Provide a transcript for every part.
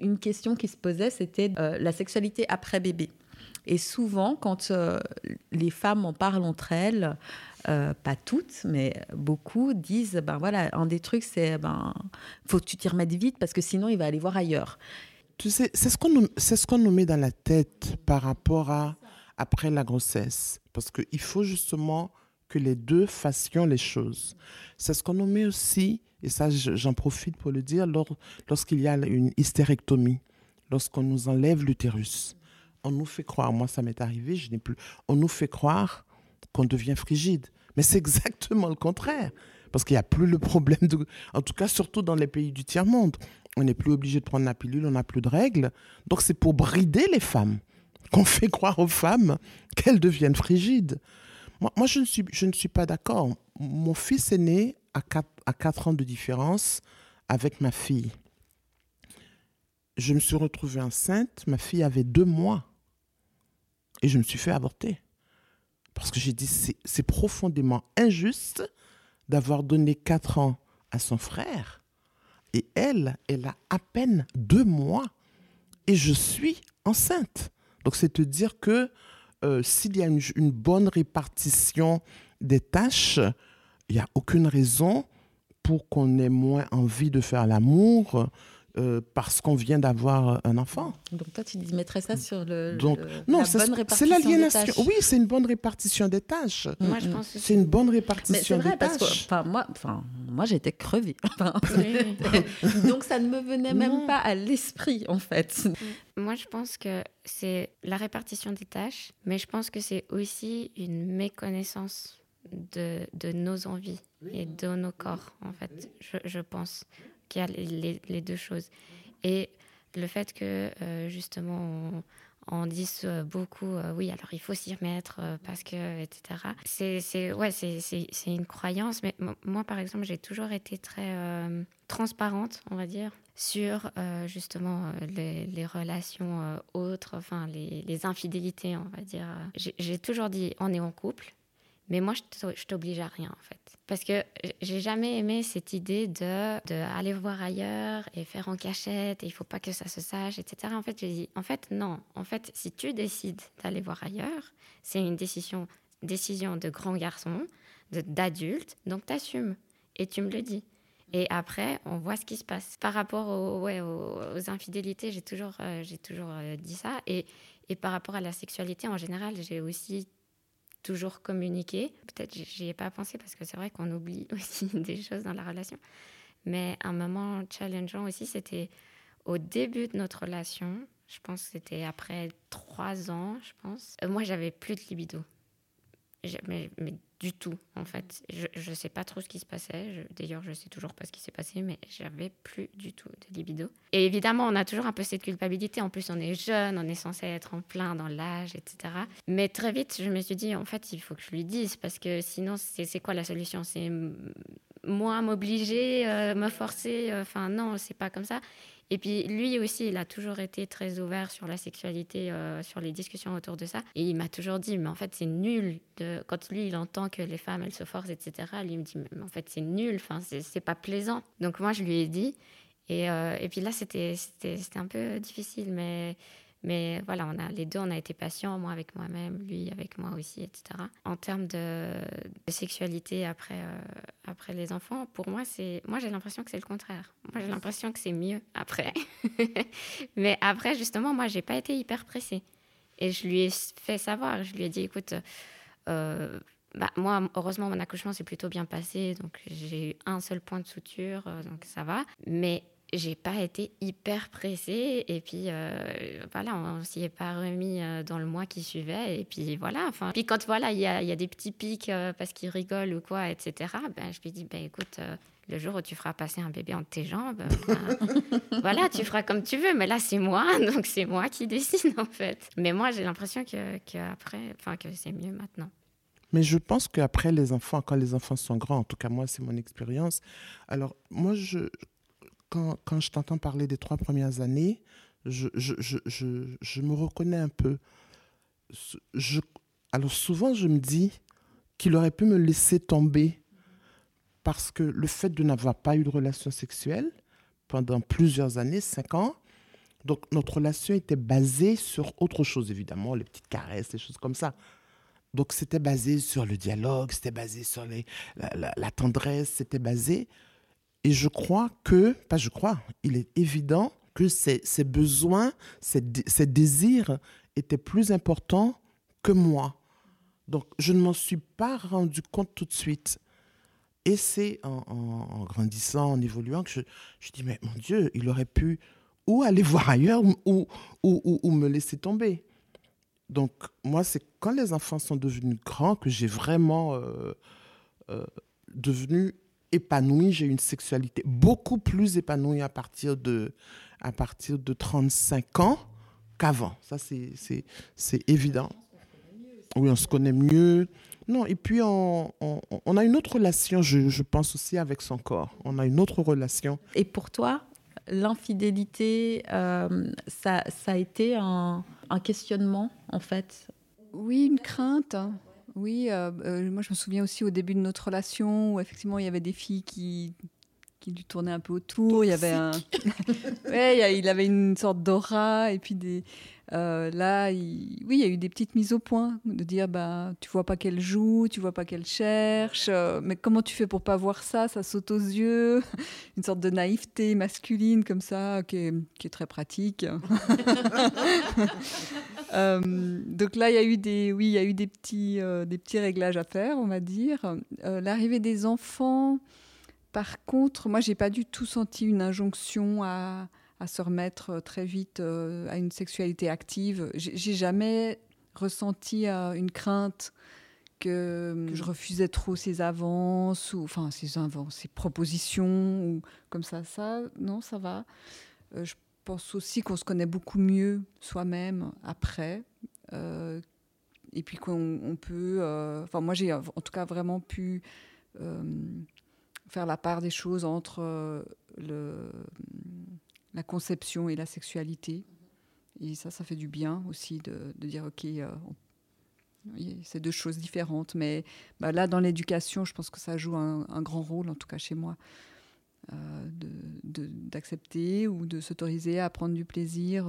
Une question qui se posait, c'était euh, la sexualité après bébé. Et souvent, quand euh, les femmes en parlent entre elles, euh, pas toutes, mais beaucoup disent ben voilà, un des trucs, c'est ben faut que tu t'y remettes vite parce que sinon il va aller voir ailleurs. Tu sais, c'est ce qu'on c'est ce qu'on nous met dans la tête par rapport à après la grossesse, parce qu'il faut justement que les deux fassions les choses. C'est ce qu'on nous met aussi, et ça j'en profite pour le dire, lorsqu'il y a une hystérectomie, lorsqu'on nous enlève l'utérus. On nous fait croire, moi ça m'est arrivé, je n'ai plus, on nous fait croire qu'on devient frigide. Mais c'est exactement le contraire. Parce qu'il n'y a plus le problème. En tout cas, surtout dans les pays du tiers-monde. On n'est plus obligé de prendre la pilule, on n'a plus de règles. Donc c'est pour brider les femmes qu'on fait croire aux femmes qu'elles deviennent frigides. Moi, moi je, ne suis, je ne suis pas d'accord. Mon fils est né à 4, à 4 ans de différence avec ma fille. Je me suis retrouvée enceinte, ma fille avait deux mois. Et je me suis fait avorter. Parce que j'ai dit, c'est profondément injuste d'avoir donné 4 ans à son frère. Et elle, elle a à peine deux mois. Et je suis enceinte. Donc c'est te dire que euh, s'il y a une, une, bonne répartition des tâches, il n'y a aucune raison pour qu'on ait moins envie de faire l'amour, euh, parce qu'on vient d'avoir un enfant. Donc toi, tu mettrais ça sur le, Donc, non, la bonne répartition C'est l'aliénation. Oui, c'est une bonne répartition des tâches. Moi, je pense c'est une bonne répartition vrai, des parce tâches. Que, moi, enfin, moi, j'étais crevée. Donc ça ne me venait même pas à l'esprit, en fait. Moi, je pense que c'est la répartition des tâches, mais je pense que c'est aussi une méconnaissance de, de nos envies et de nos corps, en fait, je, je pense qu'il y a les, les, deux choses. Et le fait que, euh, justement, on, on dise beaucoup, euh, oui, alors il faut s'y remettre euh, parce que, etc. C'est ouais, une croyance, mais moi, par exemple, j'ai toujours été très transparente, on va dire, sur justement les, les, relations autres, enfin les, les, infidélités, on va dire. J'ai toujours dit, on est en couple, mais moi, je t'oblige à rien, en fait. Parce que j'ai jamais aimé cette idée de, aller voir ailleurs et faire en cachette, et il faut pas que ça se sache, etc. En fait, j'ai dit, en fait, non. En fait, si tu décides d'aller voir ailleurs, c'est une décision, décision de grand garçon, d'adulte, donc t'assumes. Et tu me le dis. Et après, on voit ce qui se passe. Par rapport aux, infidélités, j'ai toujours, euh, toujours euh, dit ça. Et, et par rapport à la sexualité, en général, j'ai aussi toujours communiquer. Peut-être j'y ai pas pensé parce que c'est vrai qu'on oublie aussi des choses dans la relation. Mais un moment challengeant aussi, c'était au début de notre relation. Je pense que c'était après trois ans, je pense. Euh, moi, j'avais plus de libido. Mais, mais du tout, en fait. Je ne sais pas trop ce qui se passait. D'ailleurs, je sais toujours pas ce qui s'est passé, mais j'avais plus du tout de libido. Et évidemment, on a toujours un peu cette culpabilité. En plus, on est jeune, on est censé être en plein dans l'âge, etc. Mais très vite, je me suis dit, en fait, il faut que je lui dise, parce que sinon, c'est quoi la solution? C'est moi m'obliger, euh, me forcer. Euh, enfin, non, c'est pas comme ça. Et puis lui aussi, il a toujours été très ouvert sur la sexualité, euh, sur les discussions autour de ça. Et il m'a toujours dit, mais en fait, c'est nul. De... Quand lui, il entend que les femmes, elles se forcent, etc., lui, il me dit, mais en fait, c'est nul, enfin, c'est pas plaisant. Donc moi, je lui ai dit. Et, et puis là, c'était un peu difficile, mais mais voilà, on a, les deux, on a été patients, moi avec moi-même, lui avec moi aussi, etc. En termes de, sexualité après, euh, après les enfants, pour moi, moi j'ai l'impression que c'est le contraire. Moi j'ai l'impression que c'est mieux après. Mais après, justement, moi j'ai pas été hyper pressée. Et je lui ai fait savoir, je lui ai dit, écoute, euh, bah, moi, heureusement, mon accouchement s'est plutôt bien passé, donc j'ai eu un seul point de suture, euh, donc ça va. Mais j'ai pas été hyper pressée. Et puis euh, voilà on, s'y est pas remis euh, dans le mois qui suivait. Et puis voilà enfin puis quand voilà il y a, y a, des petits pics euh, parce qu'il rigole ou quoi etc ben je lui dis ben écoute le jour où tu feras passer un bébé entre tes jambes ben, voilà tu feras comme tu veux. Mais là c'est moi donc c'est moi qui décide en fait. Mais moi j'ai l'impression que, que après enfin que c'est mieux maintenant. Mais je pense qu'après les enfants, quand les enfants sont grands, en tout cas moi c'est mon expérience. Alors moi je, quand, je t'entends parler des trois premières années, je, me reconnais un peu. Alors souvent, je me dis qu'il aurait pu me laisser tomber parce que le fait de n'avoir pas eu de relation sexuelle pendant plusieurs années, cinq ans, Donc notre relation était basée sur autre chose, évidemment, les petites caresses, les choses comme ça. Donc c'était basé sur le dialogue, c'était basé sur la, tendresse, c'était basé. Et je crois que, pas je crois, il est évident que ces, besoins, ces, désirs étaient plus importants que moi. Donc je ne m'en suis pas rendu compte tout de suite. Et c'est en, grandissant, en évoluant, que je, je dis, mais mon Dieu, il aurait pu ou aller voir ailleurs ou, ou, ou, me laisser tomber. Donc, moi, c'est quand les enfants sont devenus grands que j'ai vraiment euh, euh, devenu épanoui. J'ai une sexualité beaucoup plus épanouie à partir de, à partir de 35 ans qu'avant. Ça, c'est évident. Oui, on se connaît mieux. Non, et puis on, on, a une autre relation, je, je, pense aussi, avec son corps. On a une autre relation. Et pour toi, l'infidélité, euh, ça, ça, a été un, un, questionnement, en fait? Oui, une crainte. Oui, euh, euh, moi je me souviens aussi au début de notre relation où effectivement il y avait des filles qui qui lui tournait un peu autour. Il y avait un, ouais, il avait une sorte d'aura et puis des. Euh, là, oui, il y a eu des petites mises au point de dire bah tu vois pas qu'elle joue, tu vois pas qu'elle cherche, euh, mais comment tu fais pour pas voir ça? Ça saute aux yeux, une sorte de naïveté masculine comme ça qui est, qui est très pratique. Euh, donc là, il y a eu des, oui, il y a eu des petits, des petits réglages à faire, on va dire. L'arrivée des enfants. Par contre, moi, j'ai pas du tout senti une injonction à, se remettre euh, très vite euh, à une sexualité active. J'ai jamais ressenti euh, une crainte que, je refusais trop ses avances ou enfin ses ses propositions ou comme ça. Ça, non, ça va. Pense aussi qu'on se connaît beaucoup mieux soi-même après. et puis qu'on peut. Enfin, moi, j'ai en tout cas vraiment pu faire la part des choses entre euh, la conception et la sexualité. Et ça, ça fait du bien aussi de, dire, OK, euh, c'est deux choses différentes. Mais bah, là, dans l'éducation, je pense que ça joue un, grand rôle, en tout cas chez moi, euh, d'accepter ou de s'autoriser à prendre du plaisir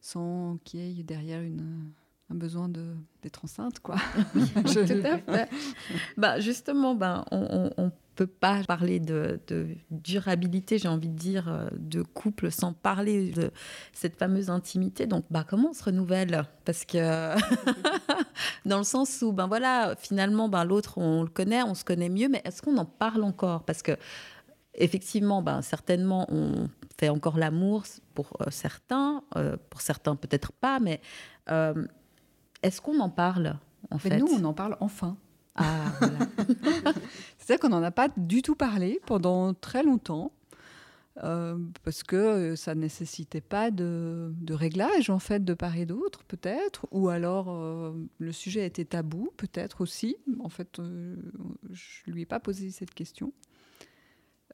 sans qu'il y ait derrière une, un besoin d'être enceinte, quoi. Je... Tout à fait. bah, justement, ben, on, on, peut pas parler de, durabilité, j'ai envie de dire, euh, de couple sans parler de cette fameuse intimité. Donc, bah, comment on se renouvelle? Parce que dans le sens où, ben voilà, finalement, ben, l'autre, on le connaît, on se connaît mieux, mais est-ce qu'on en parle encore? Parce que effectivement, ben, certainement, on fait encore l'amour pour euh, certains, euh, pour certains peut-être pas, mais est-ce qu'on en parle en fait Nous, on en parle enfin. Ah, voilà. C'est-à-dire qu'on n'en a pas du tout parlé pendant très longtemps. Euh, parce que euh, ça ne nécessitait pas de, réglage en fait de part et d'autre peut-être ou alors euh, le sujet était tabou peut-être aussi en fait je lui ai pas posé cette question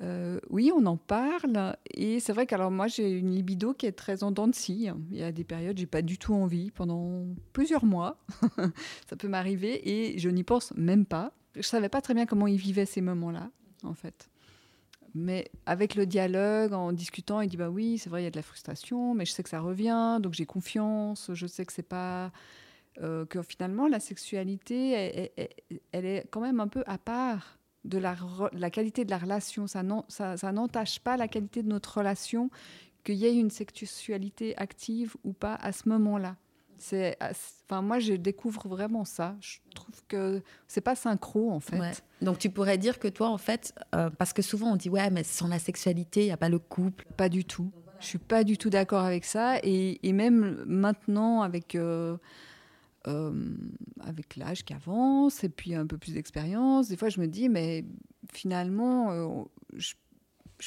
euh, oui, on en parle. Et c'est vrai qu'alors moi, j'ai une libido qui est très en dents de scie. Il y a des périodes, j'ai pas du tout envie pendant plusieurs mois. ça peut m'arriver et je n'y pense même pas. Je savais pas très bien comment il vivait ces moments-là, en fait. Mais avec le dialogue, en discutant, il dit bah oui, c'est vrai, il y a de la frustration, mais je sais que ça revient, donc j'ai confiance. Je sais que c'est pas euh, que finalement la sexualité, elle, est quand même un peu à part de la, qualité de la relation. Ça n'entache pas la qualité de notre relation, qu'il y ait une sexualité active ou pas à ce moment-là. C'est, enfin, moi, je découvre vraiment ça. Je trouve que c'est pas synchro, en fait. Donc, tu pourrais dire que toi, en fait, euh, parce que souvent on dit, ouais, mais sans la sexualité, il n'y a pas le couple. Pas du tout. Je suis pas du tout d'accord avec ça. Et, même maintenant, avec. Euh, euh, avec l'âge qui avance et puis un peu plus d'expérience, des fois je me dis, mais finalement, euh, je,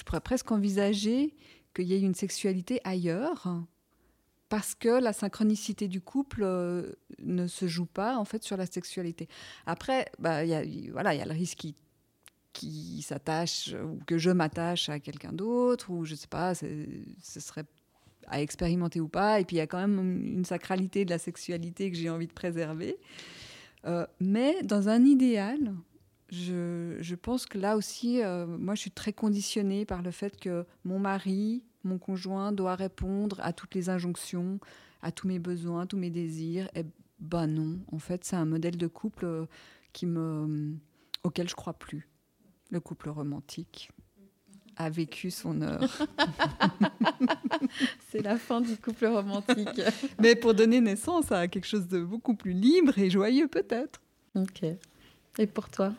pourrais presque envisager qu'il y ait une sexualité ailleurs parce que la synchronicité du couple euh, ne se joue pas en fait sur la sexualité. Après, bah, voilà, il y a le risque qui, qui s'attache ou que je m'attache à quelqu'un d'autre ou je sais pas, ce serait à expérimenter ou pas. Et puis il y a quand même une sacralité de la sexualité que j'ai envie de préserver. Euh, mais dans un idéal, je, je, pense que là aussi, euh, moi je suis très conditionnée par le fait que mon mari mon conjoint doit répondre à toutes les injonctions, à tous mes besoins, tous mes désirs. Eh ben non, en fait, c'est un modèle de couple euh, qui me, auquel je crois plus. Le couple romantique a vécu son heure. c'est la fin du couple romantique. Mais pour donner naissance à quelque chose de beaucoup plus libre et joyeux peut-être. Ok. Et pour toi?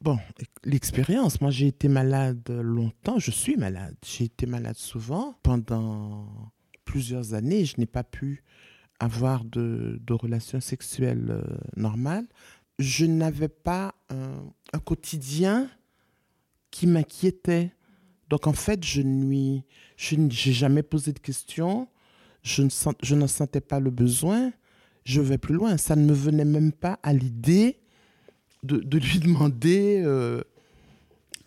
Bon, l'expérience, moi j'ai été malade longtemps, je suis malade. J'ai été malade souvent. Pendant plusieurs années, je n'ai pas pu avoir de, relations sexuelles euh, normales. Je n'avais pas un, quotidien qui m'inquiétait. Donc en fait, je n'ai jamais posé de questions. Je ne, sens, je ne sentais pas le besoin. Je vais plus loin. Ça ne me venait même pas à l'idée de, lui demander. Euh,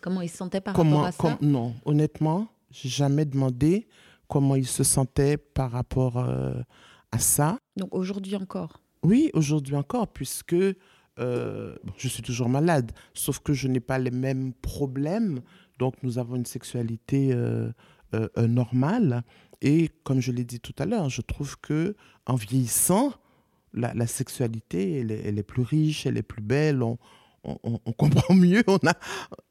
comment il se sentait par rapport à ça? Non, honnêtement, j'ai jamais demandé comment il se sentait par rapport euh, à ça. Donc aujourd'hui encore? Oui, aujourd'hui encore, puisque euh, je suis toujours malade, sauf que je n'ai pas les mêmes problèmes. Donc nous avons une sexualité normale. Et comme je l'ai dit tout à l'heure, je trouve que en vieillissant, la, sexualité, elle est, plus riche, elle est plus belle, on, comprend mieux. On a...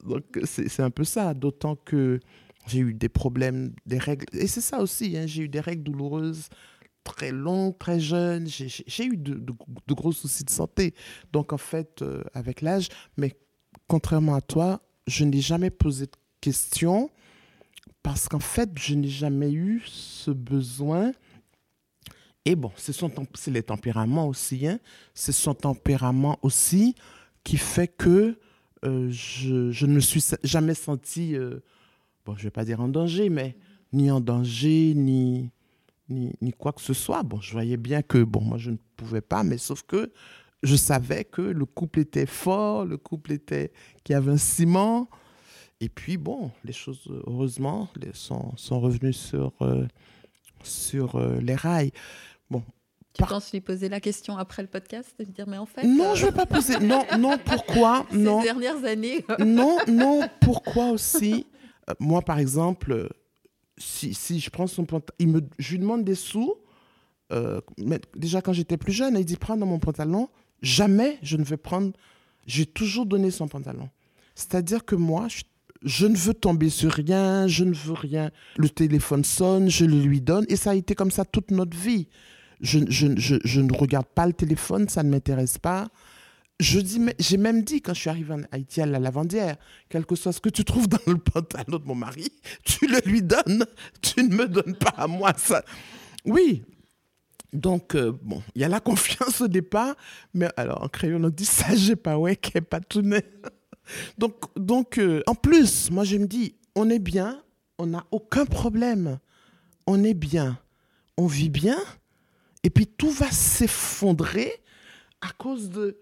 Donc, c'est un peu ça. D'autant que j'ai eu des problèmes, des règles. Et c'est ça aussi, hein, j'ai eu des règles douloureuses très longues, très jeunes. J'ai eu de, gros soucis de santé. Donc, en fait, euh, avec l'âge, mais contrairement à toi, je n'ai jamais posé de questions parce qu'en fait, je n'ai jamais eu ce besoin et bon, c'est les tempéraments aussi. Hein. C'est son tempérament aussi qui fait que euh, je, ne me suis jamais senti, euh, bon, je vais pas dire en danger, mais ni en danger, ni, ni, ni, quoi que ce soit. Bon, je voyais bien que, bon, moi, je ne pouvais pas, mais sauf que je savais que le couple était fort, le couple était, qu'il y avait un ciment. Et puis, bon, les choses, heureusement, les, sont, sont revenues sur, euh, sur les rails. Bon. Tu penses lui poser la question après le podcast et lui dire mais en fait Non, je ne vais pas poser. Non, non, pourquoi Non. Ces dernières années. non, non, pourquoi aussi euh, Moi, par exemple, si, si je prends son pantalon, il me, je lui demande des sous. Euh, mais déjà quand j'étais plus jeune, il dit prends dans mon pantalon. Jamais je ne vais prendre. J'ai toujours donné son pantalon. C'est-à-dire que moi, je, je ne veux tomber sur rien, je ne veux rien. Le téléphone sonne, je le lui donne. Et ça a été comme ça toute notre vie je, ne regarde pas le téléphone, ça ne m'intéresse pas. Je dis, j'ai même dit quand je suis arrivée en Haïti à la lavandière, quel que soit ce que tu trouves dans le pantalon de mon mari, tu le lui donnes, tu ne me donnes pas à moi ça. Oui. Donc, euh, bon, il y a la confiance au départ, mais alors en crayon, on dit ça, j'ai pas ouais, qu'est pas tout Donc, donc euh, en plus, moi je me dis, on est bien, on n'a aucun problème, on est bien, on vit bien, et puis tout va s'effondrer à cause de,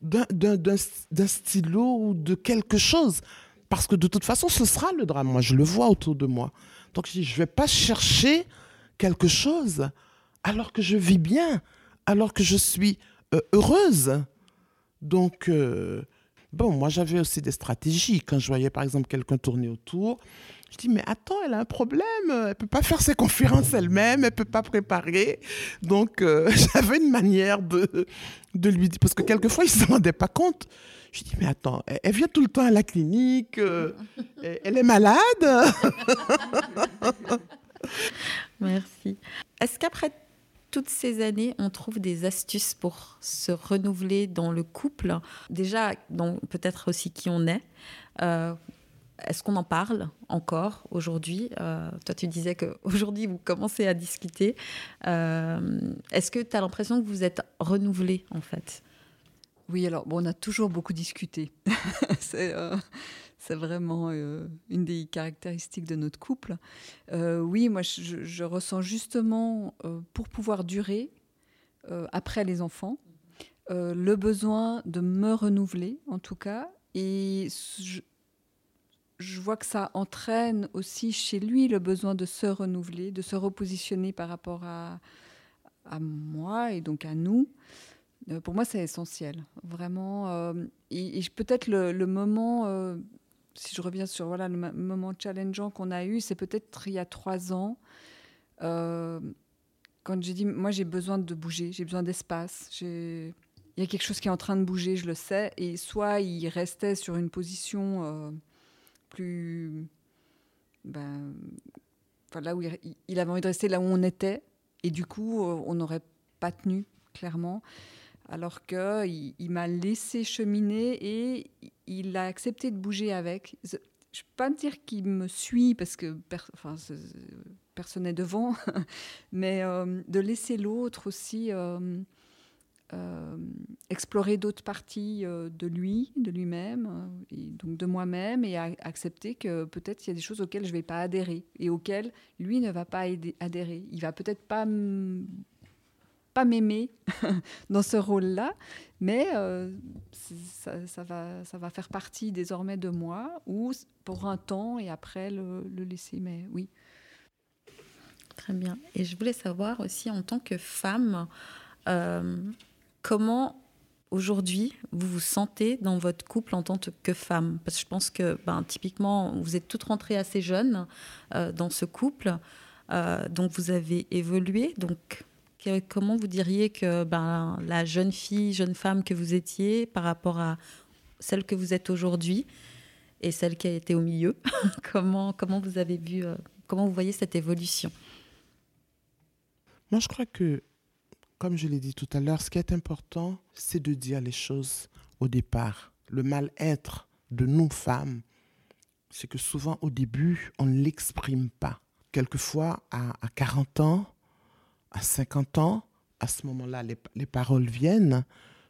d'un, stylo ou de quelque chose. Parce que de toute façon, ce sera le drame. Moi, je le vois autour de moi. Donc, je ne vais pas chercher quelque chose alors que je vis bien, alors que je suis euh, heureuse. Donc, euh, bon, moi, j'avais aussi des stratégies. Quand je voyais, par exemple, quelqu'un tourner autour, je dis, mais attends, elle a un problème. Elle peut pas faire ses conférences elle-même, elle peut pas préparer. Donc, euh, j'avais une manière de, de lui dire, parce que quelquefois, il se rendait pas compte. Je dis, mais attends, elle, vient tout le temps à la clinique, euh, elle est malade. Merci. Est-ce qu'après toutes ces années, on trouve des astuces pour se renouveler dans le couple Déjà, peut-être aussi qui on est. Euh, est-ce qu'on en parle encore aujourd'hui? Euh, Toi, tu disais qu'aujourd'hui, vous commencez à discuter. Euh, est-ce que tu as l'impression que vous êtes renouvelé, en fait? Oui, alors, bon, on a toujours beaucoup discuté. c'est vraiment une des caractéristiques de notre couple. oui, moi, je, ressens justement, pour pouvoir durer après les enfants, le besoin de me renouveler, en tout cas. Et je, vois que ça entraîne aussi chez lui le besoin de se renouveler, de se repositionner par rapport à, à moi et donc à nous. Euh, pour moi, c'est essentiel, vraiment. Euh, et, peut-être le, moment, euh, si je reviens sur voilà, le moment challengeant qu'on a eu, c'est peut-être il y a trois ans, euh, quand j'ai dit, moi j'ai besoin de bouger, j'ai besoin d'espace, il y a quelque chose qui est en train de bouger, je le sais, et soit il restait sur une position euh, plus... Ben, là où il, avait envie de rester là où on était, et du coup on n'aurait pas tenu, clairement alors qu'il il, m'a laissé cheminer et il a accepté de bouger avec. Je ne peux pas dire qu'il me suit parce que personne n'est devant, mais euh, de laisser l'autre aussi euh, euh, explorer d'autres parties de lui, de lui-même, et donc de moi-même, et accepter que peut-être il y a des choses auxquelles je ne vais pas adhérer et auxquelles lui ne va pas adhérer. Il va peut-être pas pas m'aimer dans ce rôle-là, mais euh, ça, va, ça va faire partie désormais de moi, ou pour un temps et après le, laisser. Mais oui. Très bien. Et je voulais savoir aussi, en tant que femme, euh, comment aujourd'hui vous vous sentez dans votre couple en tant que femme? Parce que je pense que ben, typiquement, vous êtes toutes rentrées assez jeunes euh, dans ce couple. donc vous avez évolué. Donc comment vous diriez que ben, la jeune fille, jeune femme que vous étiez par rapport à celle que vous êtes aujourd'hui et celle qui a été au milieu, comment, comment vous avez vu, euh, comment vous voyez cette évolution? Moi, je crois que, comme je l'ai dit tout à l'heure, ce qui est important, c'est de dire les choses au départ. Le mal-être de nous femmes, c'est que souvent au début, on ne l'exprime pas. Quelquefois, à, à 40 ans, à 50 ans, à ce moment-là, les, paroles viennent,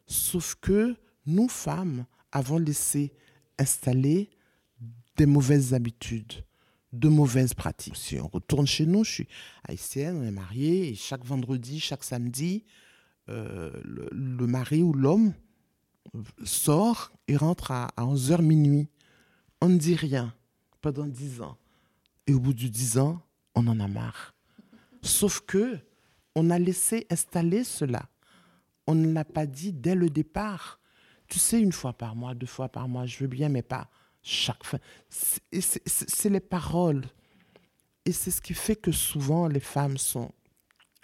sauf que nous, femmes, avons laissé installer des mauvaises habitudes, de mauvaises pratiques. Si on retourne chez nous, je suis haïtienne, on est mariés, et chaque vendredi, chaque samedi, euh, le, mari ou l'homme sort et rentre à, 11h minuit. On ne dit rien pendant 10 ans. Et au bout de 10 ans, on en a marre. Sauf que on a laissé installer cela. On ne l'a pas dit dès le départ. Tu sais, une fois par mois, deux fois par mois, je veux bien, mais pas chaque fois. C'est les paroles. Et c'est ce qui fait que souvent les femmes sont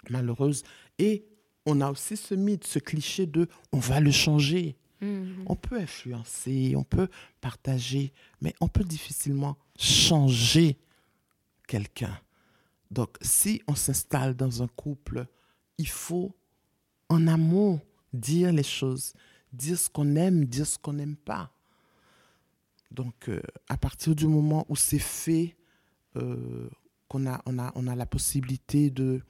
malheureuses. Et on a aussi ce mythe, ce cliché de on va le changer. Mm-hmm. On peut influencer, on peut partager, mais on peut difficilement changer quelqu'un. Donc, si on s'installe dans un couple, il faut en amont dire les choses, dire ce qu'on aime, dire ce qu'on n'aime pas. Donc, euh, à partir du moment où c'est fait, euh, qu'on a, on a, on a la possibilité de,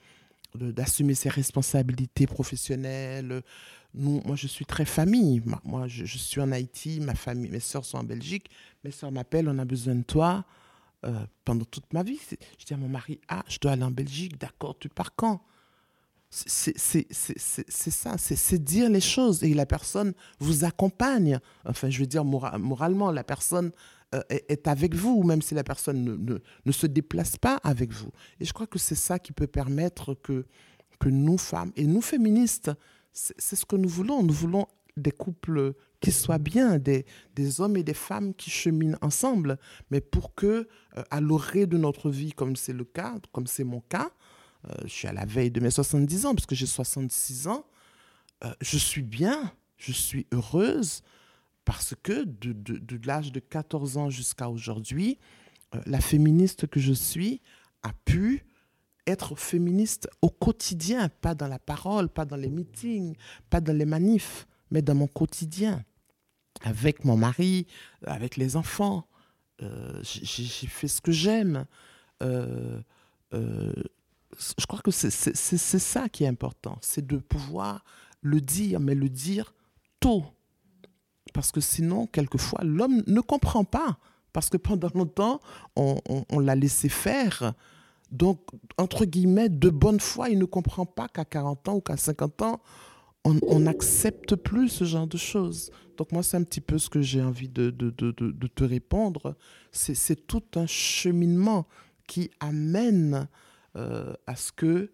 d'assumer ses responsabilités professionnelles. Moi, je suis très famille. Moi, je, je, suis en Haïti, ma famille, mes soeurs sont en Belgique. Mes soeurs m'appellent, on a besoin de toi. Euh, pendant toute ma vie. Je dis à mon mari, ah, je dois aller en Belgique, d'accord, tu pars quand? C'est ça, c'est dire les choses et la personne vous accompagne. Enfin, je veux dire, moralement, la personne euh, est, avec vous, même si la personne ne, ne, ne, se déplace pas avec vous. Et je crois que c'est ça qui peut permettre que, que nous, femmes, et nous, féministes, c'est ce que nous voulons. Nous voulons des couples qui soient bien, des, hommes et des femmes qui cheminent ensemble, mais pour que, euh, à l'orée de notre vie, comme c'est le cas, comme c'est mon cas, euh, je suis à la veille de mes 70 ans, parce que j'ai 66 ans, euh, je suis bien, je suis heureuse, parce que de l'âge de 14 ans jusqu'à aujourd'hui, la féministe que je suis a pu être féministe au quotidien, pas dans la parole, pas dans les meetings, pas dans les manifs, mais dans mon quotidien avec mon mari, avec les enfants. Euh, j'ai fait ce que j'aime. Euh, euh, je crois que c'est ça qui est important, c'est de pouvoir le dire, mais le dire tôt. Parce que sinon, quelquefois, l'homme ne comprend pas. Parce que pendant longtemps, on, on l'a laissé faire. Donc, entre guillemets, de bonne foi, il ne comprend pas qu'à 40 ans ou qu'à 50 ans, on n'accepte plus ce genre de choses. Donc moi, c'est un petit peu ce que j'ai envie de, te répondre. C'est tout un cheminement qui amène euh, à ce que,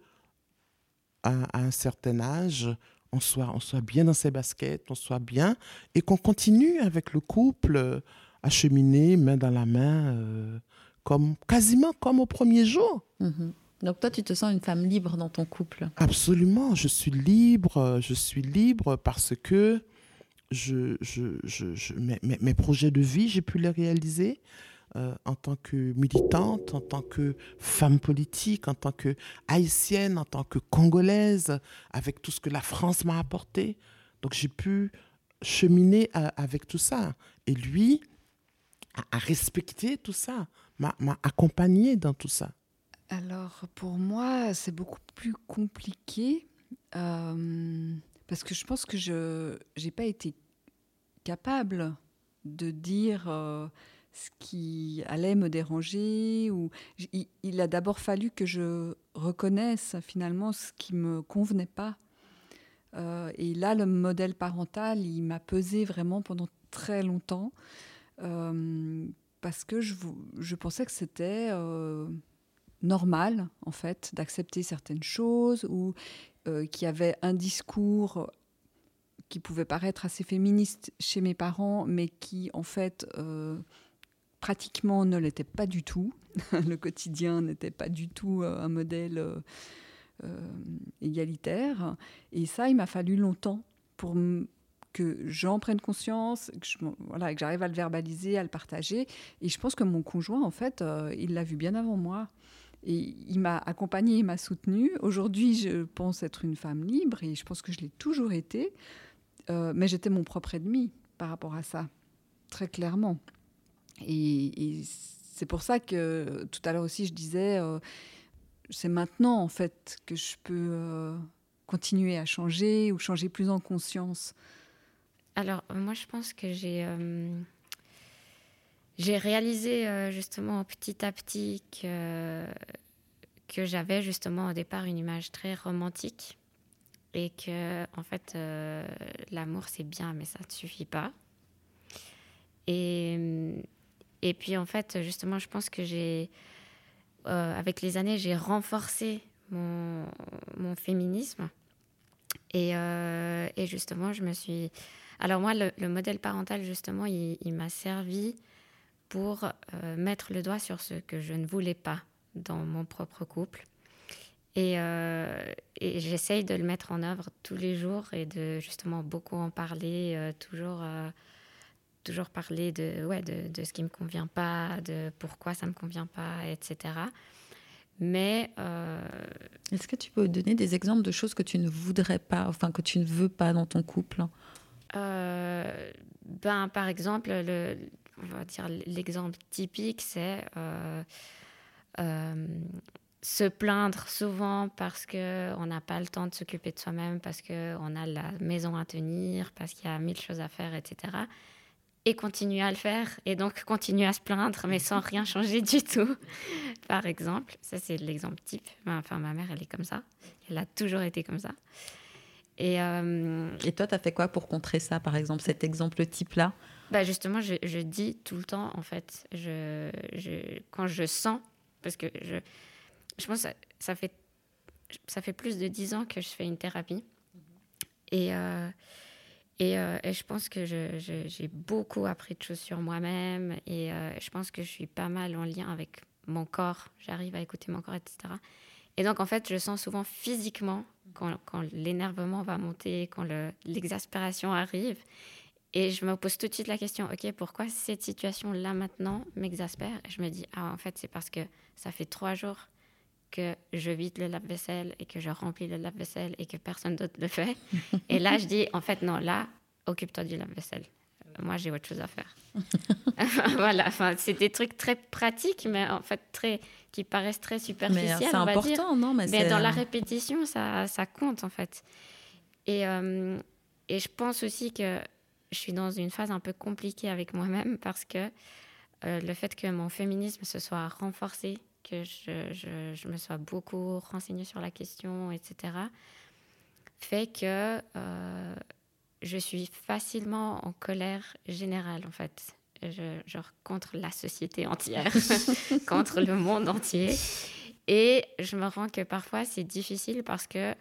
à, un certain âge, on soit, bien dans ses baskets, on soit bien, et qu'on continue avec le couple à cheminer main dans la main, euh, comme, quasiment comme au premier jour. Mhm. Donc toi, tu te sens une femme libre dans ton couple Absolument, je suis libre, je suis libre parce que mes, projets de vie, j'ai pu les réaliser. Euh, en tant que militante, en tant que femme politique, en tant que haïtienne, en tant que congolaise, avec tout ce que la France m'a apporté. Donc j'ai pu cheminer avec tout ça. Et lui a, respecté tout ça, m'a accompagné dans tout ça. Alors pour moi, c'est beaucoup plus compliqué euh, parce que je pense que je n'ai pas été capable de dire euh, ce qui allait me déranger. Ou il, a d'abord fallu que je reconnaisse finalement ce qui me convenait pas. Euh, et là, le modèle parental, il m'a pesé vraiment pendant très longtemps parce que je, je, pensais que c'était normal, en fait, d'accepter certaines choses ou qu'il y avait un discours qui pouvait paraître assez féministe chez mes parents, mais qui, en fait, pratiquement ne l'était pas du tout. le quotidien n'était pas du tout euh, un modèle euh, euh, égalitaire. Et ça, il m'a fallu longtemps pour que j'en prenne conscience, que, voilà, que j'arrive à le verbaliser, à le partager. Et je pense que mon conjoint, en fait, il l'a vu bien avant moi. Et il m'a accompagnée, il m'a soutenue. Aujourd'hui, je pense être une femme libre et je pense que je l'ai toujours été. mais j'étais mon propre ennemi par rapport à ça, très clairement. Et, c'est pour ça que tout à l'heure aussi, je disais, euh, c'est maintenant en fait que je peux euh, continuer à changer ou changer plus en conscience. Alors, moi, je pense que j'ai euh, j'ai réalisé justement petit à petit que, j'avais justement au départ une image très romantique et que en fait l'amour c'est bien mais ça ne suffit pas et et puis en fait, justement, je pense que j'ai, euh, avec les années, j'ai renforcé mon, mon, féminisme. Et, euh, et, justement, je me suis... Alors moi, le, modèle parental, justement, il, m'a servi pour euh, mettre le doigt sur ce que je ne voulais pas dans mon propre couple. Et, et j'essaye de le mettre en œuvre tous les jours et de justement beaucoup en parler, toujours toujours parler de, ouais, de, de, ce qui ne me convient pas, de pourquoi ça ne me convient pas, etc. Mais. Euh, Est-ce que tu peux donner des exemples de choses que tu ne voudrais pas, enfin que tu ne veux pas dans ton couple? Euh, ben, Par exemple, le, on va dire l'exemple typique, c'est. Euh, se plaindre souvent parce qu'on n'a pas le temps de s'occuper de soi-même, parce qu'on a la maison à tenir, parce qu'il y a mille choses à faire, etc et continuer à le faire et donc continuer à se plaindre mais sans rien changer du tout. Par exemple, ça c'est l'exemple type. Enfin, ma mère, elle est comme ça. Elle a toujours été comme ça. Et, euh, et toi, tu as fait quoi pour contrer ça, par exemple, cet exemple type-là? Bah Justement, je, dis tout le temps, en fait, je, quand je sens, parce que je, je pense que ça, ça, fait, ça fait plus de dix ans que je fais une thérapie. Et, euh, euh, et, je pense que j'ai beaucoup appris de choses sur moi-même et euh, je pense que je suis pas mal en lien avec mon corps. J'arrive à écouter mon corps, etc. Et donc, en fait, je sens souvent physiquement quand, quand l'énervement va monter, quand l'exaspération arrive. Et je me pose tout de suite la question, OK, pourquoi cette situation-là maintenant m'exaspère? Et je me dis, ah, en fait, c'est parce que ça fait trois jours que je vide le lave-vaisselle et que je remplis le lave-vaisselle et que personne d'autre le fait. et là, je dis, en fait, non, là, occupe-toi du lave-vaisselle. Moi, j'ai autre chose à faire. voilà, enfin, c'est des trucs très pratiques, mais en fait, très, qui paraissent très superficiels. C'est important, non mais, mais dans la répétition, ça, ça compte, en fait. Et, euh, et je pense aussi que je suis dans une phase un peu compliquée avec moi-même parce que euh, le fait que mon féminisme se soit renforcé que je, je, me sois beaucoup renseignée sur la question, etc., fait que euh, je suis facilement en colère générale, en fait. Je, genre contre la société entière, contre le monde entier. Et je me rends que parfois c'est difficile parce que,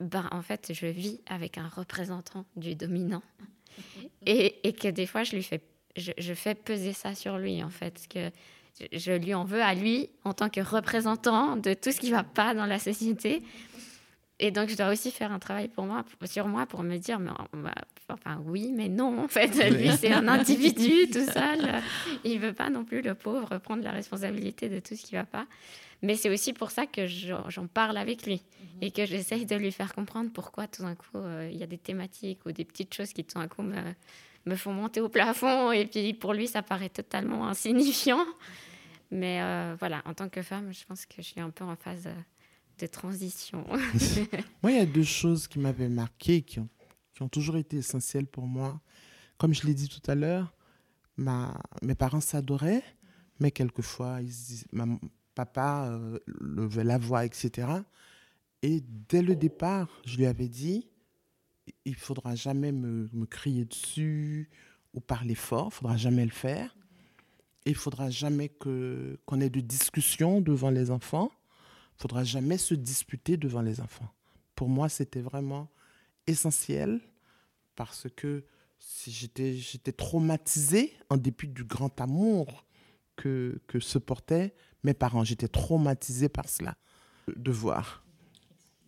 ben, en fait, je vis avec un représentant du dominant. Et, et que des fois, je lui fais je, fais peser ça sur lui, en fait. que je lui en veux à lui en tant que représentant de tout ce qui ne va pas dans la société. Et donc, je dois aussi faire un travail pour moi, sur moi pour me dire, mais, enfin, oui, mais non, en fait, lui, c'est un individu tout seul. Il ne veut pas non plus, le pauvre, prendre la responsabilité de tout ce qui ne va pas. Mais c'est aussi pour ça que j'en parle avec lui mhm. et que j'essaye de lui faire comprendre pourquoi tout d'un coup, euh, il y a des thématiques ou des petites choses qui tout d'un coup me, me font monter au plafond. Et puis, pour lui, ça paraît totalement insignifiant. Mais euh, voilà, en tant que femme, je pense que je suis un peu en phase de transition. moi, il y a deux choses qui m'avaient marqué, qui ont, qui ont toujours été essentielles pour moi. Comme je l'ai dit tout à l'heure, ma, mes parents s'adoraient, mais quelquefois, ils papa euh, levait la voix, etc. Et dès le départ, je lui avais dit, il faudra jamais me, crier dessus ou parler fort, il faudra jamais le faire. Il faudra jamais que qu'on ait de discussion devant les enfants. Il faudra jamais se disputer devant les enfants. Pour moi, c'était vraiment essentiel parce que j'étais j'étais traumatisée en dépit du grand amour que, que se portaient mes parents. J'étais traumatisée par cela, de voir.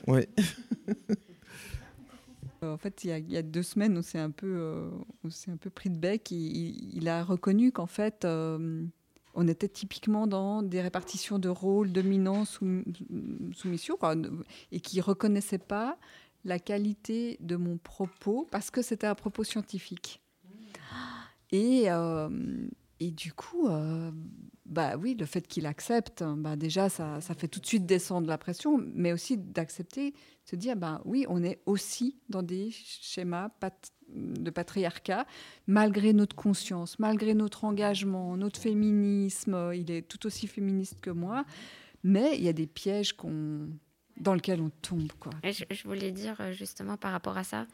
Oui. En fait, il y, a, deux semaines, on s'est un peu, euh, un peu pris de bec. Il, a reconnu qu'en fait, euh, on était typiquement dans des répartitions de rôles dominants, sous, soumission, et qui reconnaissait pas la qualité de mon propos parce que c'était un propos scientifique. Et, euh, et du coup, bah oui, le fait qu'il accepte, bah déjà, ça, ça, fait tout de suite descendre la pression, mais aussi d'accepter, se dire, bah oui, on est aussi dans des schémas de patriarcat, malgré notre conscience, malgré notre engagement, notre féminisme, il est tout aussi féministe que moi, mais il y a des pièges qu'on, dans lesquels on tombe. Quoi. Je, je voulais dire euh, justement par rapport à ça,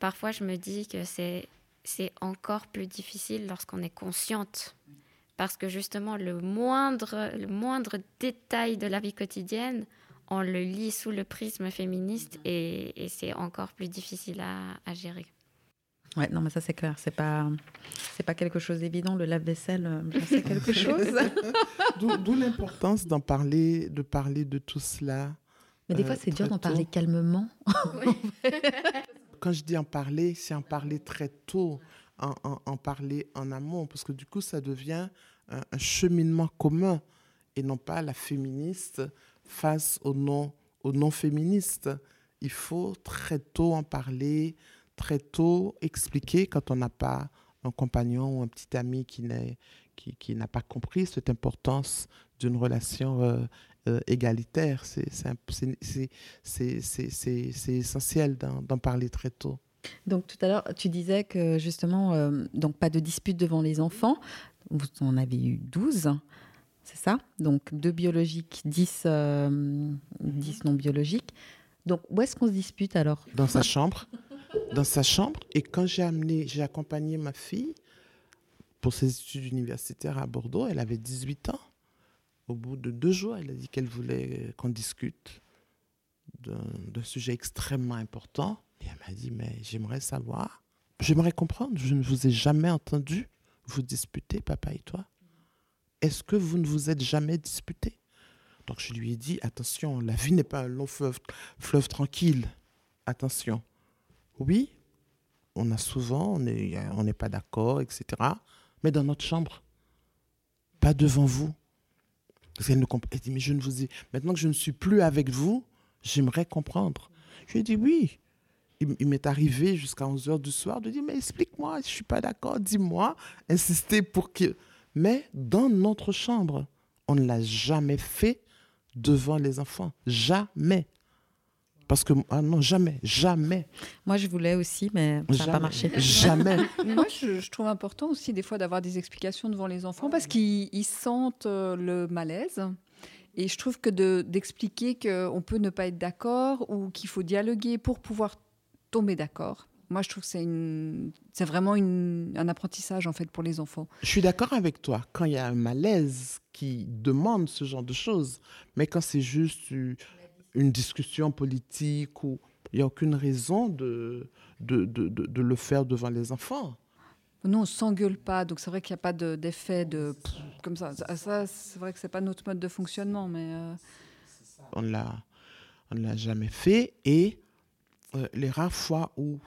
parfois je me dis que c'est, c'est encore plus difficile lorsqu'on est consciente parce que justement le moindre, le moindre détail de la vie quotidienne, on le lit sous le prisme féministe et, c'est encore plus difficile à, gérer. Ouais, non, mais ça c'est clair, c'est pas, c'est pas quelque chose d'évident. Le lave-vaisselle, euh, c'est quelque chose. D'où l'importance d'en parler, de parler de tout cela. Mais des fois, euh, c'est dur d'en parler calmement. Quand je dis en parler, c'est en parler très tôt en, parler en amont, parce que du coup, ça devient un, cheminement commun et non pas la féministe face au non, au non féministe. Il faut très tôt en parler, très tôt expliquer quand on n'a pas un compagnon ou un petit ami qui n'est qui, qui n'a pas compris cette importance d'une relation euh, euh, égalitaire. C'est essentiel d'en parler très tôt. Donc tout à l'heure, tu disais que justement, euh, donc pas de dispute devant les enfants. Vous en avez eu 12, c'est ça? Donc deux biologiques, 10, euh, non biologiques. Donc où est-ce qu'on se dispute alors? Dans sa chambre. Dans sa chambre. Et quand j'ai amené, j'ai accompagné ma fille pour ses études universitaires à Bordeaux, elle avait 18 ans. Au bout de deux jours, elle a dit qu'elle voulait qu'on discute d'un sujet extrêmement important. Et elle m'a dit, mais j'aimerais savoir, j'aimerais comprendre, je ne vous ai jamais entendu vous disputer, papa et toi. Est-ce que vous ne vous êtes jamais disputé? Donc je lui ai dit, attention, la vie n'est pas un long fleuve, tranquille. Attention. Oui, on a souvent, on n'est pas d'accord, etc. Mais dans notre chambre, pas devant vous. Elle, dit, mais je ne vous ai... Maintenant que je ne suis plus avec vous, j'aimerais comprendre. Je lui ai dit, oui, il, m'est arrivé jusqu'à 11h du soir de dire, mais explique-moi, je ne suis pas d'accord, dis-moi, insister pour que... Mais dans notre chambre, on ne l'a jamais fait devant les enfants. Jamais. Parce que, ah non, jamais, jamais. Moi, je voulais aussi, mais ça n'a pas marché. Jamais. Moi, je, trouve important aussi, des fois, d'avoir des explications devant les enfants parce qu'ils sentent euh, le malaise. Et je trouve que d'expliquer qu'on peut ne pas être d'accord ou qu'il faut dialoguer pour pouvoir tomber d'accord. Moi, je trouve que c'est, vraiment une, un apprentissage en fait pour les enfants. Je suis d'accord avec toi quand il y a un malaise qui demande ce genre de choses, mais quand c'est juste une discussion politique ou il n'y a aucune raison de de, de, de, le faire devant les enfants. Nous, on s'engueule pas, donc c'est vrai qu'il n'y a pas d'effet de, comme ça. Ça, c'est vrai que c'est pas notre mode de fonctionnement, mais euh, on l'a, on l'a jamais fait. Et euh, les rares fois où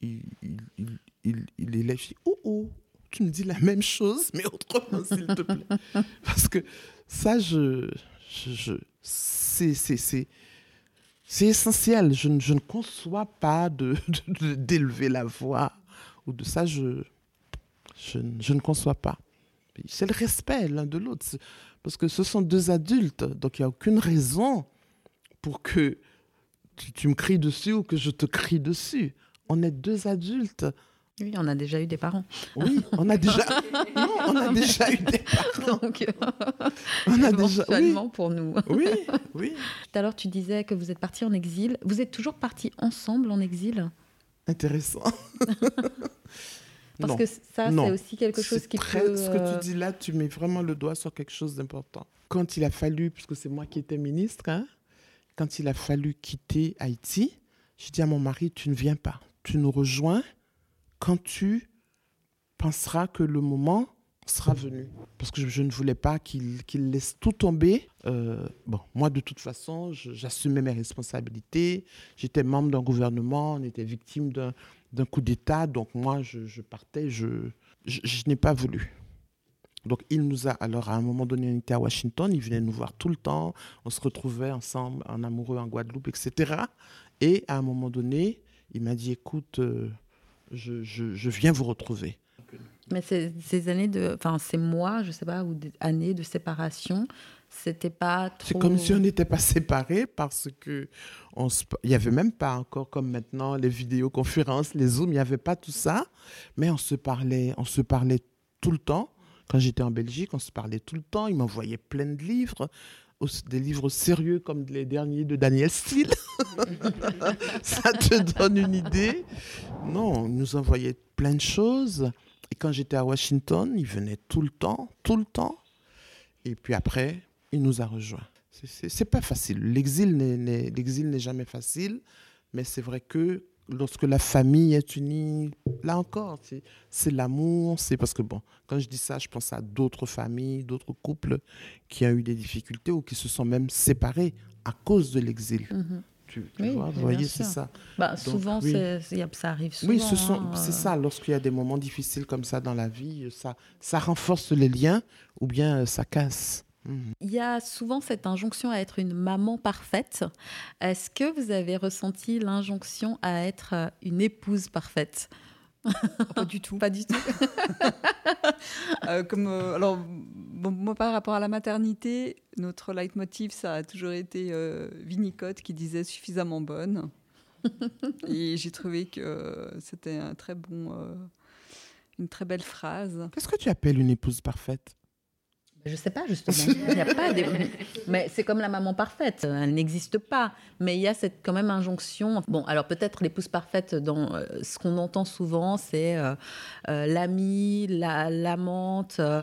il, il, il, il est là, je dis oh oh, tu me dis la même chose, mais autrement, s'il te plaît, parce que ça, je, je, je c'est, c'est, c'est essentiel. Je, je, ne conçois pas de, d'élever la voix ou de ça. Je, je, ne conçois pas. C'est le respect l'un de l'autre. Parce que ce sont deux adultes. Donc il n'y a aucune raison pour que tu, me cries dessus ou que je te crie dessus. On est deux adultes. Oui, on a déjà eu des parents. Oui, on a déjà. non, on a déjà eu des parents. Donc, on a déjà. Oui. pour nous. oui, oui. Tout à l'heure, tu disais que vous êtes partis en exil. Vous êtes toujours partis ensemble en exil? Intéressant. Parce non. que ça, c'est aussi quelque chose qui très, peut. Ce que tu dis là, tu mets vraiment le doigt sur quelque chose d'important. Quand il a fallu, puisque c'est moi qui étais ministre, hein, quand il a fallu quitter Haïti, j'ai dit à mon mari, tu ne viens pas. Tu nous rejoins quand tu penseras que le moment sera venu. Parce que je, ne voulais pas qu'il qu laisse tout tomber. Euh, bon, moi, de toute façon, j'assumais mes responsabilités. J'étais membre d'un gouvernement, on était victime d'un coup d'État. Donc, moi, je, partais, je n'ai pas voulu. Donc, il nous a, alors à un moment donné, on était à Washington, il venait nous voir tout le temps, on se retrouvait ensemble, en amoureux, en Guadeloupe, etc. Et à un moment donné, il m'a dit, écoute, euh, je, je, je, viens vous retrouver. Mais ces, ces années de, enfin ces mois, je sais pas, ou des années de séparation, c'était pas trop. C'est comme si on n'était pas séparés parce que on se, il y avait même pas encore comme maintenant les vidéoconférences, les zooms, il n'y avait pas tout ça, mais on se parlait, on se parlait tout le temps. Quand j'étais en Belgique, on se parlait tout le temps. Il m'envoyait plein de livres des livres sérieux comme les derniers de Daniel Steele. ça te donne une idée? Non, il nous envoyait plein de choses. Et quand j'étais à Washington, il venait tout le temps, tout le temps. Et puis après, il nous a rejoints. C'est pas facile. L'exil n'est jamais facile, mais c'est vrai que lorsque la famille est unie, là encore, c'est l'amour, c'est parce que bon, quand je dis ça, je pense à d'autres familles, d'autres couples qui ont eu des difficultés ou qui se sont même séparés à cause de l'exil. Mm -hmm. Tu, tu oui, vois, vous voyez, c'est ça. Bah, Donc, souvent, oui. ça arrive souvent. Oui, c'est hein, ça. Lorsqu'il y a des moments difficiles comme ça dans la vie, ça, ça renforce les liens ou bien ça casse. Il y a souvent cette injonction à être une maman parfaite. Est-ce que vous avez ressenti l'injonction à être une épouse parfaite? Pas du tout. Pas du tout. euh, comme, euh, alors, bon, moi, par rapport à la maternité, notre leitmotiv, ça a toujours été euh, Winnicott qui disait suffisamment bonne. Et j'ai trouvé que c'était un très bon, euh, une très belle phrase. Qu'est-ce que tu appelles une épouse parfaite? Je sais pas justement. Il y a pas des... Mais c'est comme la maman parfaite. Elle n'existe pas. Mais il y a cette quand même injonction. Bon, alors peut-être l'épouse parfaite dans euh, ce qu'on entend souvent, c'est euh, euh, l'amie, l'amante, la,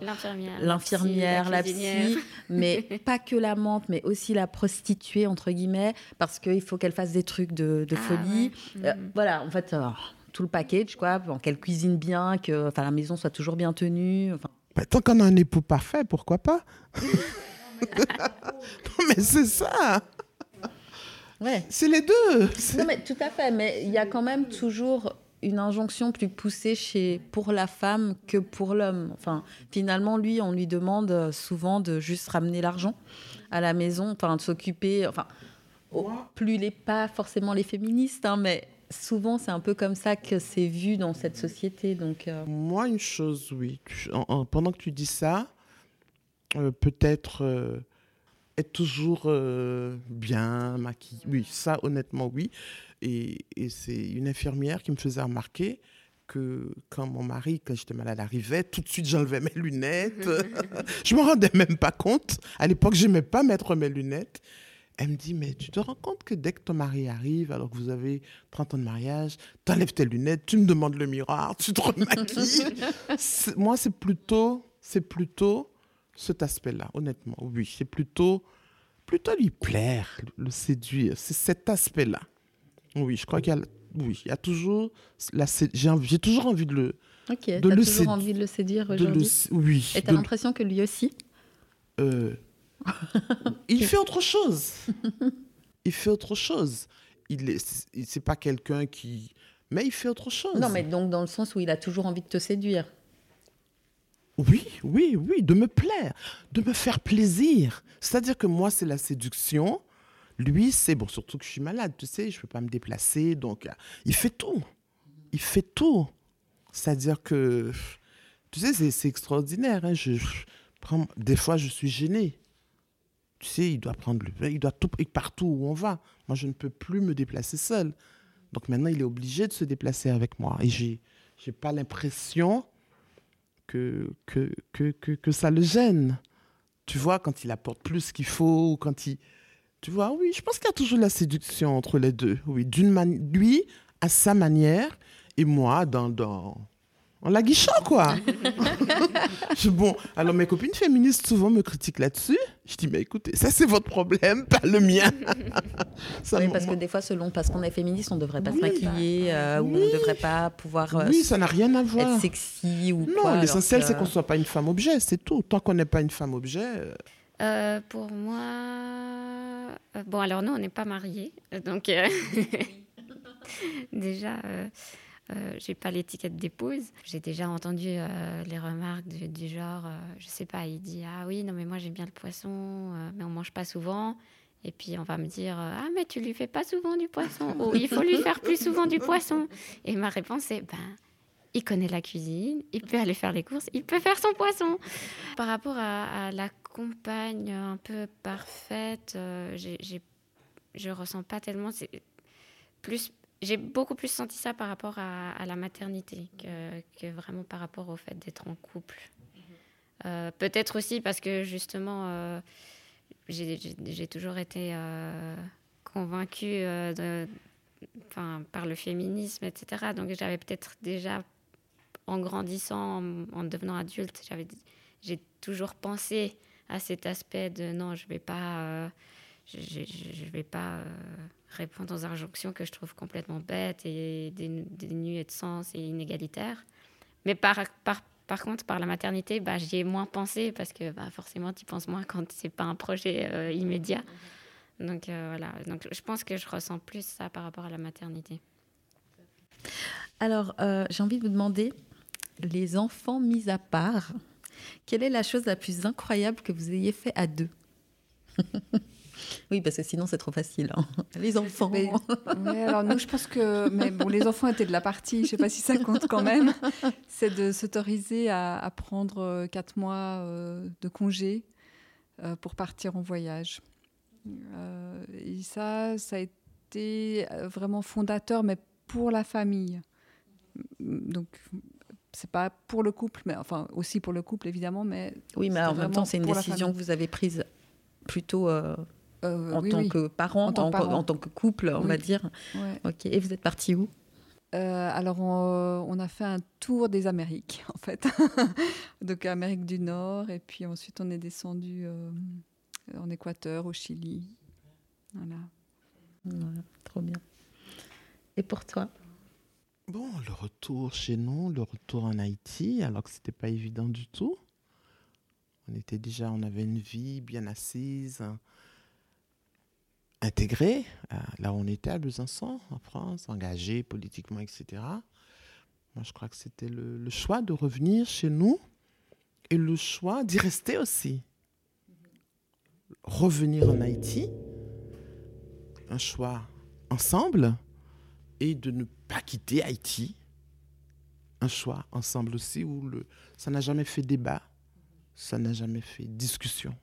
l'infirmière, la, la, psy, mais pas que l'amante, mais aussi la prostituée entre guillemets, parce qu'il faut qu'elle fasse des trucs de, de ah, folie. Ouais. Mmh. voilà, en fait. tout le package, quoi, qu'elle cuisine bien, que enfin, la maison soit toujours bien tenue. Enfin, bah, tant qu'on a un époux parfait, pourquoi pas? Non, mais c'est ça. Ouais. C'est les deux. Non, mais tout à fait. Mais il y a quand même toujours une injonction plus poussée chez, pour la femme que pour l'homme. Enfin, finalement, lui, on lui demande souvent de juste ramener l'argent à la maison, enfin, de s'occuper. Enfin, oh, plus les pas forcément les féministes, hein, mais souvent, c'est un peu comme ça que c'est vu dans cette société. Donc, euh... Moi, une chose, oui. En, en, pendant que tu dis ça, euh, peut-être euh, être toujours euh, bien maquillée. Oui, ça, honnêtement, oui. Et, et c'est une infirmière qui me faisait remarquer que quand mon mari, quand j'étais malade, arrivait, tout de suite, j'enlevais mes lunettes. je me rendais même pas compte. À l'époque, j'aimais pas mettre mes lunettes. Elle me dit, mais tu te rends compte que dès que ton mari arrive, alors que vous avez 30 ans de mariage, tu enlèves tes lunettes, tu me demandes le miroir, tu te remaquilles. moi, c'est plutôt, c'est plutôt cet aspect-là, honnêtement. Oui, c'est plutôt, plutôt lui plaire, le séduire. C'est cet aspect-là. Oui, je crois qu'il y a oui, il y a toujours. J'ai toujours envie de le. Ok, tu as toujours envie de le séduire aujourd'hui Oui. Et tu as l'impression que lui aussi euh, Il fait autre chose. il fait autre chose. Il est, c'est pas quelqu'un qui. Mais il fait autre chose. Non, mais donc dans le sens où il a toujours envie de te séduire. Oui, oui, oui, de me plaire, de me faire plaisir. C'est-à-dire que moi, c'est la séduction. Lui, c'est bon, surtout que je suis malade, tu sais, je ne peux pas me déplacer. Donc, euh, il fait tout. Il fait tout. C'est-à-dire que, tu sais, c'est extraordinaire. Hein. Je, prends, des fois, je suis gêné. Tu sais, il doit prendre le. Il doit tout. partout où on va. Moi, je ne peux plus me déplacer seul. Donc maintenant, il est obligé de se déplacer avec moi. Et je n'ai pas l'impression que, que, que, que, ça le gêne. Tu vois, quand il apporte plus qu'il faut, ou quand il. Tu vois, oui, je pense qu'il y a toujours la séduction entre les deux. Oui, d'une manière, lui, à sa manière, et moi, dans, dans, en la guichant, quoi. je, bon, alors mes copines féministes souvent me critiquent là-dessus. Je dis, mais écoutez, ça c'est votre problème, pas le mien. oui, parce que des fois, selon, parce qu'on est féministe, on ne devrait pas se maquiller euh, ou on ne devrait pas pouvoir euh, oui, ça n'a rien à voir. être sexy ou Non, l'essentiel, c'est qu'on ne soit pas une femme objet, c'est tout. Tant qu'on n'est pas une femme objet... Euh. pour moi... Bon, alors nous, on n'est pas mariés, donc... Déjà... Euh, j'ai pas l'étiquette d'épouse. J'ai déjà entendu euh, les remarques du, genre, euh, je sais pas, il dit ah oui non mais moi j'aime bien le poisson, mais on mange pas souvent. Et puis on va me dire ah mais tu lui fais pas souvent du poisson ou il faut lui faire plus souvent du poisson. Et ma réponse est ben il connaît la cuisine, il peut aller faire les courses, il peut faire son poisson. Par rapport à, la compagne un peu parfaite, j'ai, je ressens pas tellement. C'est plus j'ai beaucoup plus senti ça par rapport à, la maternité que, vraiment par rapport au fait d'être en couple. Euh, peut-être aussi parce que justement, euh, j'ai toujours été euh, convaincue par le féminisme, etc. Donc j'avais peut-être déjà, en grandissant, en, devenant adulte, j'ai toujours pensé à cet aspect de non, je ne vais pas, je, je, vais pas répondre aux injonctions que je trouve complètement bêtes et dénuées de sens et inégalitaires. Mais par, contre, par la maternité, bah, j'y ai moins pensé parce que bah, forcément, tu penses moins quand c'est pas un projet euh, immédiat. Donc euh, voilà, donc je pense que je ressens plus ça par rapport à la maternité. Alors, euh, j'ai envie de vous demander, les enfants mis à part, quelle est la chose la plus incroyable que vous ayez fait à deux? Oui, parce que sinon c'est trop facile. Hein. Les enfants. Mais, alors nous, je pense que, mais bon, les enfants étaient de la partie. Je ne sais pas si ça compte quand même. C'est de s'autoriser à, prendre euh, quatre mois euh, de congé euh, pour partir en voyage. et ça, ça a été vraiment fondateur, mais pour la famille. Donc c'est pas pour le couple, mais enfin aussi pour le couple évidemment, mais oui, mais en même temps c'est une décision que vous avez prise plutôt euh, en tant que parent, en, tant, que couple, on va dire. Ok. Et vous êtes parti où? Euh, alors, on, a fait un tour des Amériques, en fait. Donc, Amérique du Nord, et puis ensuite, on est descendu euh, en Équateur, au Chili. Voilà. trop bien. Et pour toi? Bon, le retour chez nous, le retour en Haïti, alors que c'était pas évident du tout. On était déjà, on avait une vie bien assise, intégré, là on était à Besançon, en France, engagé politiquement, etc. Moi, je crois que c'était le, choix de revenir chez nous et le choix d'y rester aussi. Revenir en Haïti, un choix ensemble, et de ne pas quitter Haïti, un choix ensemble aussi où le, ça n'a jamais fait débat, ça n'a jamais fait discussion.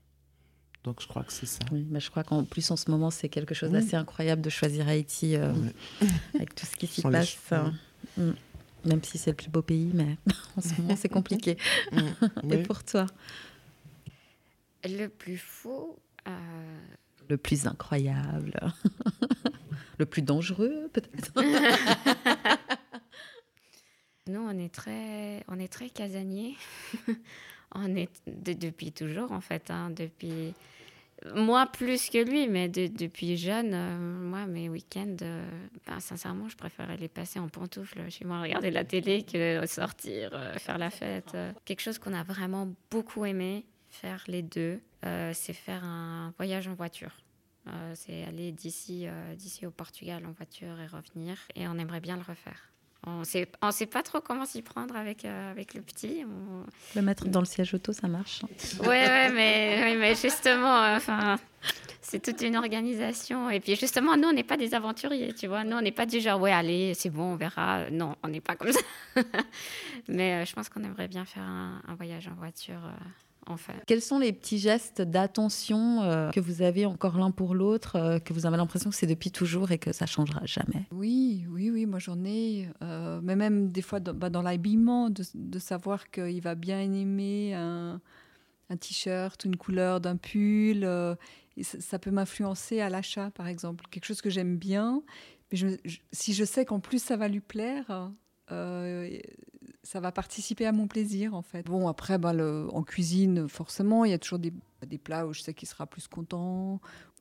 Donc je crois que c'est ça. Oui, mais je crois qu'en plus en ce moment c'est quelque chose d'assez incroyable de choisir Haïti euh, avec tout ce qui s'y passe. Mm. Même si c'est le plus beau pays, mais en ce moment c'est compliqué. Mm. Et pour toi Le plus faux. Euh, le plus incroyable. le plus dangereux peut-être. Nous on est très, on est très casaniers. On est depuis toujours en fait, hein, depuis moi plus que lui, mais depuis jeune, euh, moi, mes week-ends, euh, ben, sincèrement, je préférais les passer en pantoufles chez moi, regarder la télé que sortir, faire la fête. Quelque chose qu'on a vraiment beaucoup aimé faire les deux, c'est faire un voyage en voiture. c'est aller d'ici d'ici au Portugal en voiture et revenir, et on aimerait bien le refaire. On sait, ne sait pas trop comment s'y prendre avec, euh, avec le petit. Le mettre dans le siège auto, ça marche. Oui, ouais, mais, mais justement, euh, enfin, c'est toute une organisation. Et puis justement, nous, on n'est pas des aventuriers, tu vois. Nous, on n'est pas du genre, ouais, allez, c'est bon, on verra. Non, on n'est pas comme ça. mais euh, je pense qu'on aimerait bien faire un, un voyage en voiture quels sont les petits gestes d'attention euh, que vous avez encore l'un pour l'autre, euh, que vous avez l'impression que c'est depuis toujours et que ça changera jamais? Oui, oui, oui, moi j'en ai. Euh, mais même des fois dans, bah, l'habillement, de, savoir qu'il va bien aimer un, t-shirt, une couleur d'un pull. ça, peut m'influencer à l'achat, par exemple. Quelque chose que j'aime bien. Mais si je sais qu'en plus ça va lui plaire, ça va participer à mon plaisir en fait. Bon après bah, en cuisine forcément il y a toujours des, des plats où je sais qu'il sera plus content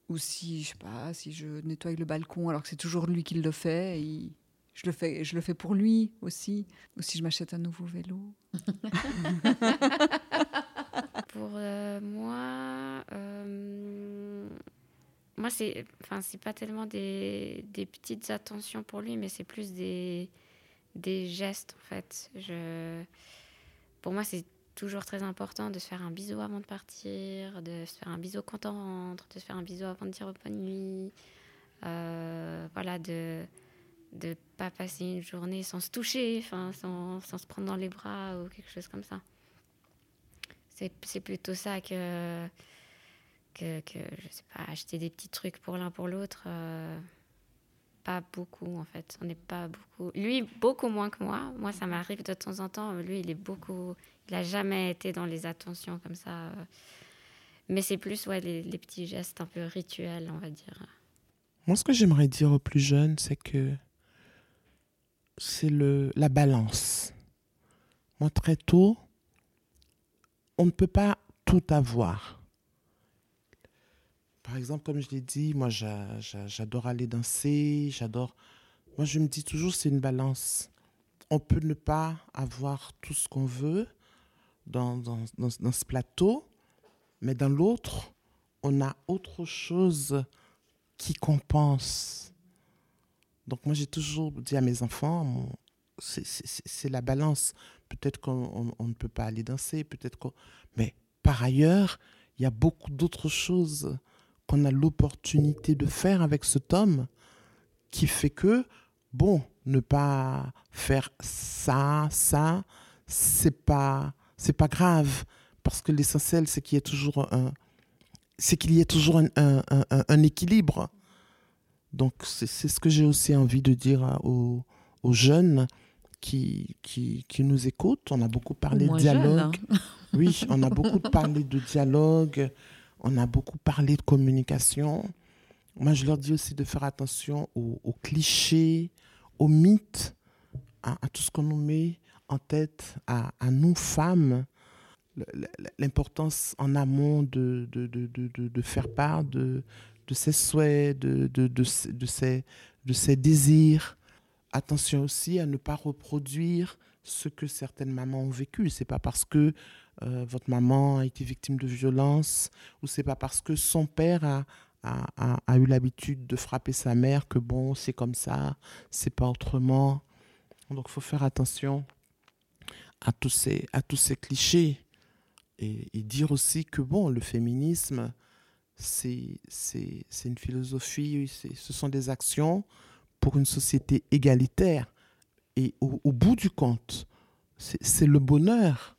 ou si je sais pas si je nettoie le balcon alors que c'est toujours lui qui le fait et je le fais je le fais pour lui aussi ou si je m'achète un nouveau vélo. pour euh, moi euh, moi c'est enfin c'est pas tellement des, des petites attentions pour lui mais c'est plus des des gestes en fait. Je... Pour moi, c'est toujours très important de se faire un bisou avant de partir, de se faire un bisou quand on rentre, de se faire un bisou avant de dire bonne nuit. Euh, voilà, de ne pas passer une journée sans se toucher, sans, sans, se prendre dans les bras ou quelque chose comme ça. C'est plutôt ça que, que, que, je sais pas, acheter des petits trucs pour l'un pour l'autre. Euh, pas beaucoup en fait. On n'est pas beaucoup. Lui, beaucoup moins que moi. Moi, ça m'arrive de temps en temps. Lui, il est beaucoup. Il a jamais été dans les attentions comme ça. Mais c'est plus ouais, les, petits gestes un peu rituels, on va dire. Moi, ce que j'aimerais dire aux plus jeunes, c'est que c'est le la balance. Moi, très tôt, on ne peut pas tout avoir. Par exemple, comme je l'ai dit, moi, j'adore aller danser, j'adore... Moi, je me dis toujours, c'est une balance. On peut ne pas avoir tout ce qu'on veut dans, dans, dans, ce plateau, mais dans l'autre, on a autre chose qui compense. Donc moi, j'ai toujours dit à mes enfants, c'est la balance. Peut-être qu'on ne peut pas aller danser, peut-être qu'on... Mais par ailleurs, il y a beaucoup d'autres choses qu'on a l'opportunité de faire avec cet homme qui fait que, bon, ne pas faire ça, ça, c'est pas, c'est pas grave. Parce que l'essentiel, c'est qu'il y ait toujours un, c'est qu'il y ait toujours un, un, un, équilibre. Donc, c'est ce que j'ai aussi envie de dire aux, aux jeunes qui, qui, qui, nous écoutent. On a beaucoup parlé de dialogue. Hein. Oui, on a beaucoup parlé de dialogue, on a beaucoup parlé de communication. Moi, je leur dis aussi de faire attention aux, clichés, aux mythes, à, tout ce qu'on nous met en tête, à, nous femmes. L'importance en amont de, de, de, de, faire part de, de ses souhaits, de, de, ses, de ses désirs. Attention aussi à ne pas reproduire ce que certaines mamans ont vécu. C'est pas parce que euh, votre maman a été victime de violence, ou c'est pas parce que son père a, a, a, eu l'habitude de frapper sa mère que bon, c'est comme ça, c'est pas autrement. Donc il faut faire attention à tous ces, à tous ces clichés et, dire aussi que bon, le féminisme, c'est une philosophie, ce sont des actions pour une société égalitaire. Et au, au bout du compte, c'est le bonheur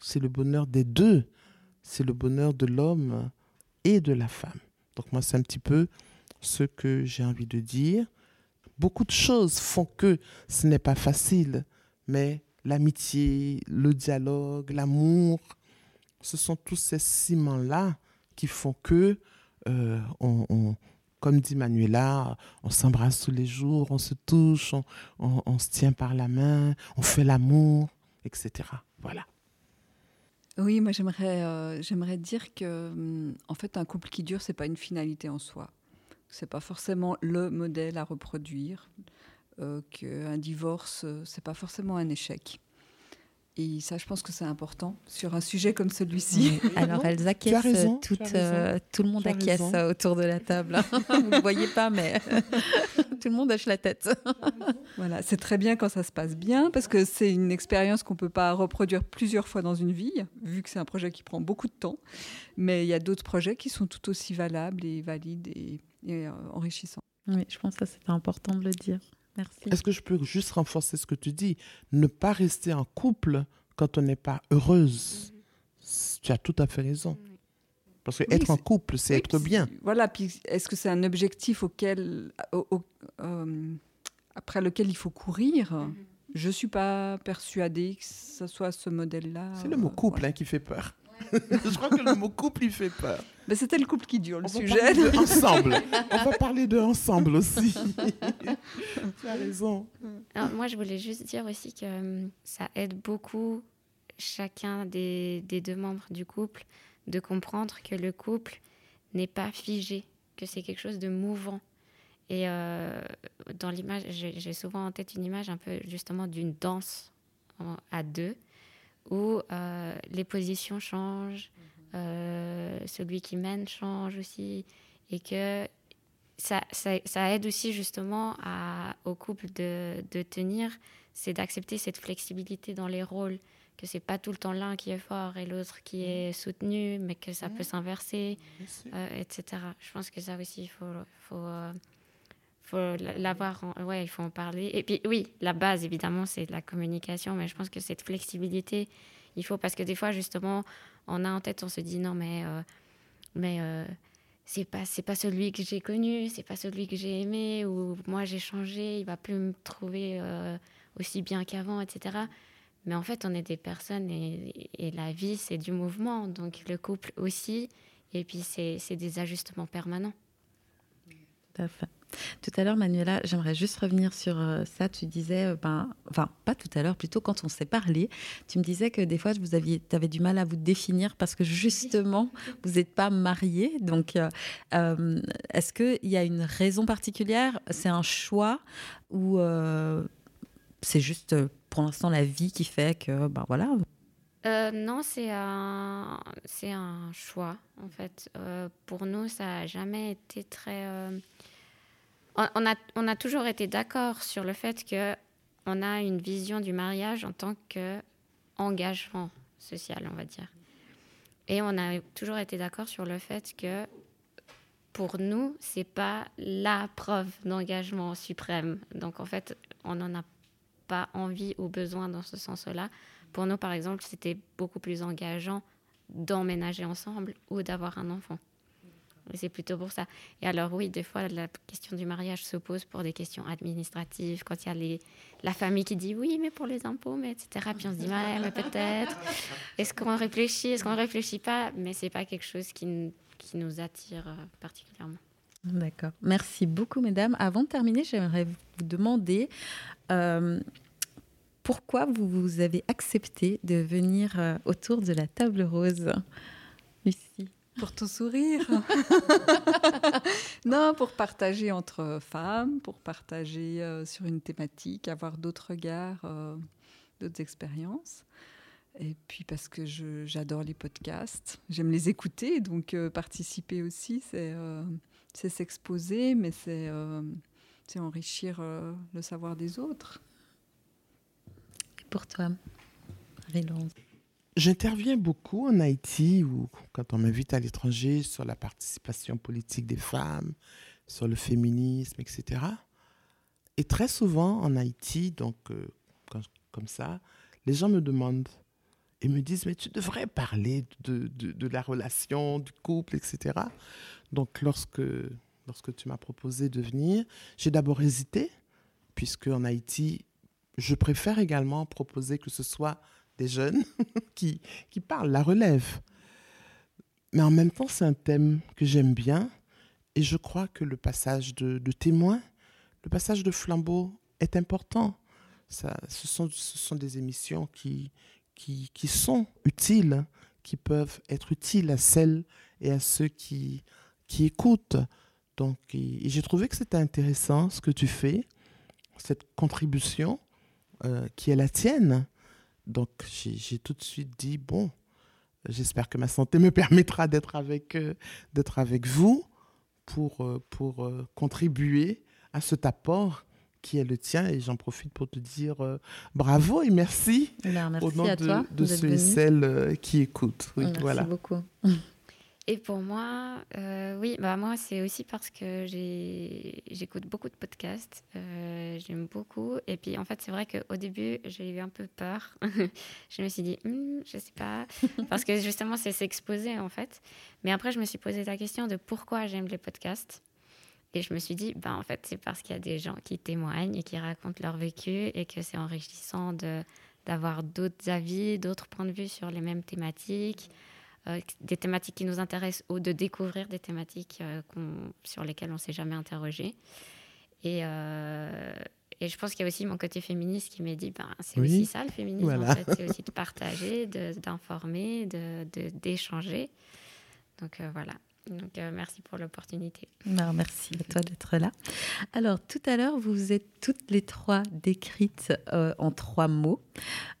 c'est le bonheur des deux. C'est le bonheur de l'homme et de la femme. Donc moi, c'est un petit peu ce que j'ai envie de dire. Beaucoup de choses font que ce n'est pas facile, mais l'amitié, le dialogue, l'amour, ce sont tous ces ciments-là qui font que, euh, on, comme dit Manuela, on s'embrasse tous les jours, on se touche, on se tient par la main, on fait l'amour, etc. Voilà. Oui, moi j'aimerais euh, j'aimerais dire que hum, en fait un couple qui dure c'est pas une finalité en soi. C'est pas forcément le modèle à reproduire. Euh, qu'un divorce euh, c'est pas forcément un échec. Et ça, je pense que c'est important sur un sujet comme celui-ci. Alors, elles acquiescent toutes, euh, tout le monde acquiesce autour de la table. Hein. Vous ne voyez pas, mais tout le monde hoche la tête. voilà, c'est très bien quand ça se passe bien, parce que c'est une expérience qu'on ne peut pas reproduire plusieurs fois dans une vie, vu que c'est un projet qui prend beaucoup de temps. Mais il y a d'autres projets qui sont tout aussi valables et valides et, et euh, enrichissants. Oui, je pense que c'est important de le dire. Est-ce que je peux juste renforcer ce que tu dis? Ne pas rester en couple quand on n'est pas heureuse. Tu as tout à fait raison. Parce que être en couple, c'est être bien. Voilà, puis est-ce que c'est un objectif auquel, euh, après lequel il faut courir? Mhm. Je ne suis pas persuadée que ce soit ce modèle-là. C'est le mot couple hein, qui fait peur. je crois que le mot couple, il fait peur. Mais c'était le couple qui dure, le sujet. De ensemble. On va parler de ensemble aussi. tu as raison. moi, je voulais juste dire aussi que hum, ça aide beaucoup chacun des, des, deux membres du couple de comprendre que le couple n'est pas figé, que c'est quelque chose de mouvant. Et euh, dans l'image, j'ai souvent en tête une image un peu justement d'une danse à deux où euh, les positions changent, euh, celui qui mène change aussi, et que ça, ça, aide aussi justement à, au couple de, de tenir, c'est d'accepter cette flexibilité dans les rôles, que c'est pas tout le temps l'un qui est fort et l'autre qui est soutenu, mais que ça peut s'inverser, euh, etc. Je pense que ça aussi, il faut, faut, faut l'avoir, ouais, il faut en parler. Et puis oui, la base évidemment c'est la communication, mais je pense que cette flexibilité, il faut parce que des fois justement, on a en tête, on se dit non mais euh, mais euh, c'est pas c'est pas celui que j'ai connu, c'est pas celui que j'ai aimé ou moi j'ai changé, il va plus me trouver euh, aussi bien qu'avant, etc. Mais en fait, on est des personnes et, la vie c'est du mouvement, donc le couple aussi, et puis c'est des ajustements permanents. Tout. Tout à l'heure, Manuela, j'aimerais juste revenir sur euh, ça. Tu disais, euh, ben, enfin, pas tout à l'heure, plutôt quand on s'est parlé, tu me disais que des fois, vous aviez, avais du mal à vous définir parce que justement, vous n'êtes pas mariés. Donc, euh, est-ce qu'il y a une raison particulière? C'est un choix? Ou c'est juste pour l'instant la vie qui fait que, ben voilà? Non, c'est un, c'est un choix, en fait. pour nous, ça n'a jamais été très on a, toujours été d'accord sur le fait que on a une vision du mariage en tant qu'engagement social, on va dire. Et on a toujours été d'accord sur le fait que pour nous, c'est pas la preuve d'engagement suprême. Donc en fait, on n'en a pas envie ou besoin dans ce sens-là. Pour nous, par exemple, c'était beaucoup plus engageant d'emménager ensemble ou d'avoir un enfant. C'est plutôt pour ça. Et alors oui, des fois, la question du mariage se pose pour des questions administratives, quand il y a la famille qui dit oui, mais pour les impôts, etc. Puis on se dit, ouais, mais peut-être. Est-ce qu'on réfléchit, est-ce qu'on réfléchit pas? Mais c'est pas quelque chose qui, nous attire euh, particulièrement. D'accord. Merci beaucoup, mesdames. Avant de terminer, j'aimerais vous demander euh, pourquoi vous, avez accepté de venir euh, autour de la table rose? Pour ton sourire. non, pour partager entre femmes, pour partager euh, sur une thématique, avoir d'autres regards, euh, d'autres expériences. Et puis parce que j'adore les podcasts, j'aime les écouter, donc euh, participer aussi, c'est s'exposer, mais c'est enrichir le savoir des autres. Et pour toi, Marie-Laure J'interviens beaucoup en Haïti ou quand on m'invite à l'étranger sur la participation politique des femmes, sur le féminisme, etc. Et très souvent en Haïti, donc euh, comme ça, les gens me demandent et me disent, mais tu devrais parler de, de, de la relation, du couple, etc. Donc lorsque, lorsque tu m'as proposé de venir, j'ai d'abord hésité, puisque en Haïti, je préfère également proposer que ce soit des jeunes qui, qui parlent, la relève. Mais en même temps, c'est un thème que j'aime bien et je crois que le passage de, de témoin, le passage de flambeau est important. Ça, ce, sont, ce sont des émissions qui, qui, qui sont utiles, qui peuvent être utiles à celles et à ceux qui, qui écoutent. Donc, j'ai trouvé que c'était intéressant ce que tu fais, cette contribution euh, qui est la tienne. Donc, j'ai tout de suite dit, bon, j'espère que ma santé me permettra d'être avec, euh, d'être avec vous pour, euh, pour contribuer à cet apport qui est le tien. Et j'en profite pour te dire bravo et merci, ben, merci au nom à de, toi de ceux et celles qui écoutent. merci voilà. beaucoup. Et pour moi, euh, oui, bah moi c'est aussi parce que j'écoute beaucoup de podcasts, euh, j'aime beaucoup. Et puis en fait c'est vrai qu'au début j'ai eu un peu peur. je me suis dit, hm, je sais pas, parce que justement c'est s'exposer en fait. Mais après je me suis posé la question de pourquoi j'aime les podcasts. Et je me suis dit, bah en fait c'est parce qu'il y a des gens qui témoignent et qui racontent leur vécu et que c'est enrichissant de d'avoir d'autres avis, d'autres points de vue sur les mêmes thématiques. Euh, des thématiques qui nous intéressent ou de découvrir des thématiques euh, sur lesquelles on ne s'est jamais interrogé. Et, euh, et, je pense qu'il y a aussi mon côté féministe qui m'a dit, ben, c'est aussi ça le féminisme, en fait. c'est aussi de partager, d'informer, d'échanger. De, Donc voilà. Donc, euh, merci pour l'opportunité. merci à toi d'être là. Alors, tout à l'heure, vous êtes toutes les trois décrites euh, en trois mots.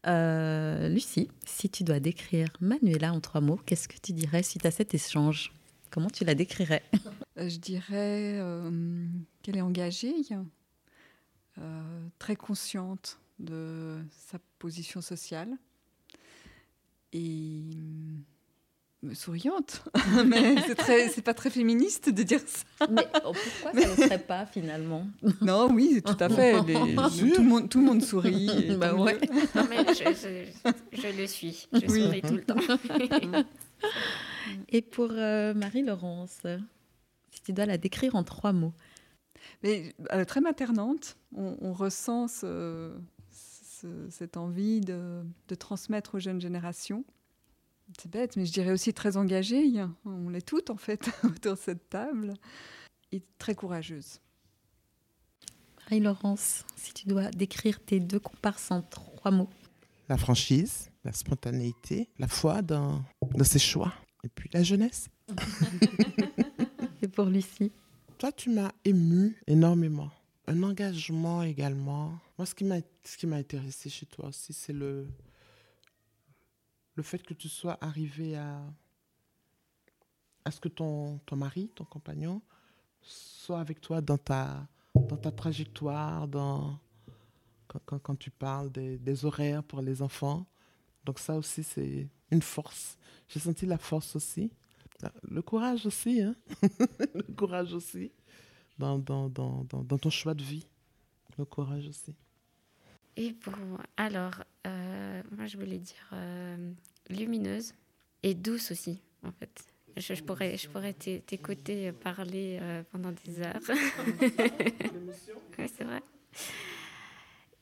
Euh, Lucie, si tu dois décrire Manuela en trois mots, qu'est-ce que tu dirais suite à cet échange? Comment tu la décrirais? Je dirais qu'elle est engagée, très consciente de sa position sociale et souriante, mais c'est très, c'est pas très féministe de dire ça. Mais oh, pourquoi ça ne serait pas finalement? Non, oui, tout à fait. tout, le monde, tout le monde sourit. Bah ouais. non, mais je, je, le suis. Je souris tout le temps. Et pour euh, Marie-Laurence, si tu dois la décrire en trois mots. Mais elle est très maternante. On, ressent cette envie de, de transmettre aux jeunes générations. C'est bête, mais je dirais aussi très engagée. On l'est toutes, en fait, autour de cette table. Et très courageuse. Marie-Laurence, si tu dois décrire tes deux comparses en trois mots. La franchise, la spontanéité, la foi dans, dans ses choix. Et puis la jeunesse. et pour Lucie Toi, tu m'as ému énormément. Un engagement également. Moi, ce qui m'a intéressé chez toi aussi, c'est le, le fait que tu sois arrivé à, à ce que ton, ton mari, ton compagnon, soit avec toi dans ta, dans ta trajectoire, dans, quand, quand, tu parles des, horaires pour les enfants. Donc ça aussi, c'est une force. J'ai senti la force aussi. Le courage aussi, hein? le courage aussi dans, dans, dans, dans, ton choix de vie. Le courage aussi. Et pour alors, euh, moi je voulais dire euh, lumineuse et douce aussi, en fait. Je, pourrais, je pourrais t'écouter parler euh, pendant des heures. c'est vrai.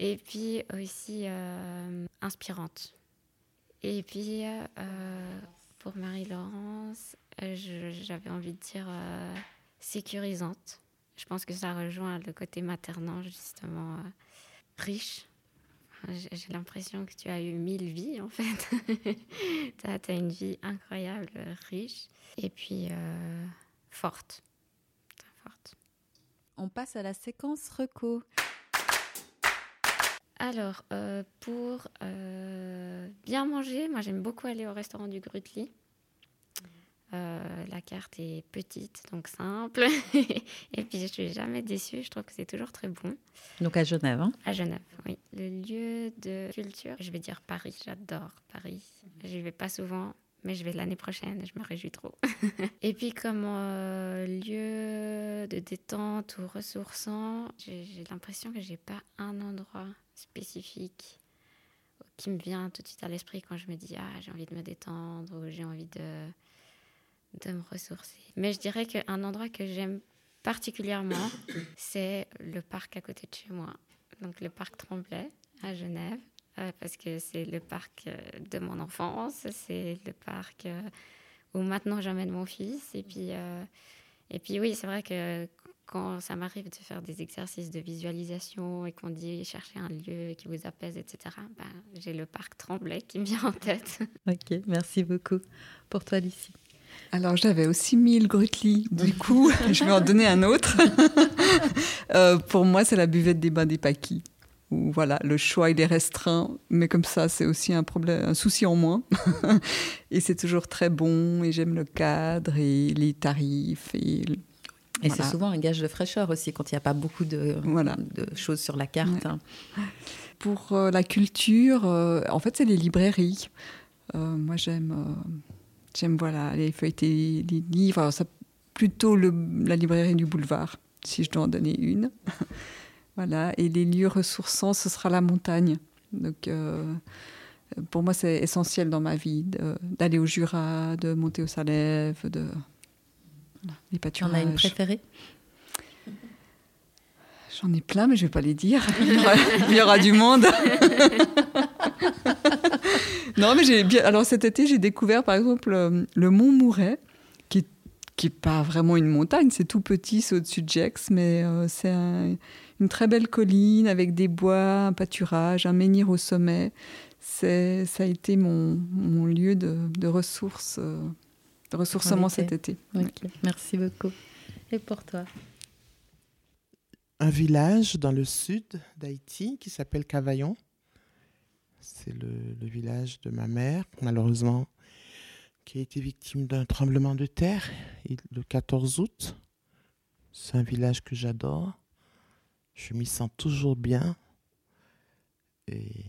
Et puis aussi inspirante. Et puis pour Marie-Laurence, j'avais envie de dire sécurisante. Je pense que ça rejoint le côté maternant, justement, riche j'ai l'impression que tu as eu mille vies, en fait. tu as, une vie incroyable, riche, et puis euh, forte. forte. On passe à la séquence reco. Alors, euh, pour euh, bien manger, moi j'aime beaucoup aller au restaurant du Grutli. Euh, la carte est petite, donc simple. et puis je suis jamais déçue, je trouve que c'est toujours très bon. Donc à Genève hein À Genève, oui. Le lieu de culture, je vais dire Paris, j'adore Paris. Je vais pas souvent, mais je vais l'année prochaine, je me réjouis trop. et puis comme euh, lieu de détente ou ressourçant, j'ai l'impression que j'ai pas un endroit spécifique qui me vient tout de suite à l'esprit quand je me dis ah j'ai envie de me détendre ou j'ai envie de de me ressourcer. Mais je dirais qu'un endroit que j'aime particulièrement, c'est le parc à côté de chez moi. Donc le parc Tremblay à Genève, euh, parce que c'est le parc euh, de mon enfance, c'est le parc euh, où maintenant j'emmène mon fils. Et puis, et puis oui, c'est vrai que quand ça m'arrive de faire des exercices de visualisation et qu'on dit chercher un lieu qui vous apaise, etc., ben, j'ai le parc Tremblay qui me vient en tête. Ok, merci beaucoup. Pour toi, Lucie alors j'avais aussi mis le Grutli, du coup je vais en donner un autre. Euh, pour moi c'est la buvette des bains des paquis. Où voilà, le choix il est restreint, mais comme ça c'est aussi un problème, un souci en moins. et c'est toujours très bon et j'aime le cadre et les tarifs et et c'est souvent un gage de fraîcheur aussi quand il n'y a pas beaucoup de, voilà. de choses sur la carte. Pour euh, la culture, euh, en fait, c'est les librairies. Euh, moi, j'aime, j'aime voilà, les feuilleter les livres. ça, plutôt le, la librairie du boulevard, si je dois en donner une. voilà. Et les lieux ressourçants, ce sera la montagne. Donc, pour moi, c'est essentiel dans ma vie d'aller au Jura, de monter au Salève, de les pâturages. On a une préférée? J'en ai plein, mais je ne vais pas les dire. Il y aura, du monde. non, mais j'ai bien. Alors cet été, j'ai découvert par exemple euh, le mont Mouret, qui n'est qui est pas vraiment une montagne, c'est tout petit, c'est au-dessus de Gex, mais euh, c'est une très belle colline avec des bois, un pâturage, un menhir au sommet. Ça a été mon, mon lieu de, de ressources. Euh, ressourcement cet été. Merci beaucoup. Et pour toi? Un village dans le sud d'Haïti qui s'appelle Cavaillon. C'est le, village de ma mère, malheureusement, qui a été victime d'un tremblement de terre le 14 août. C'est un village que j'adore. Je m'y sens toujours bien. Et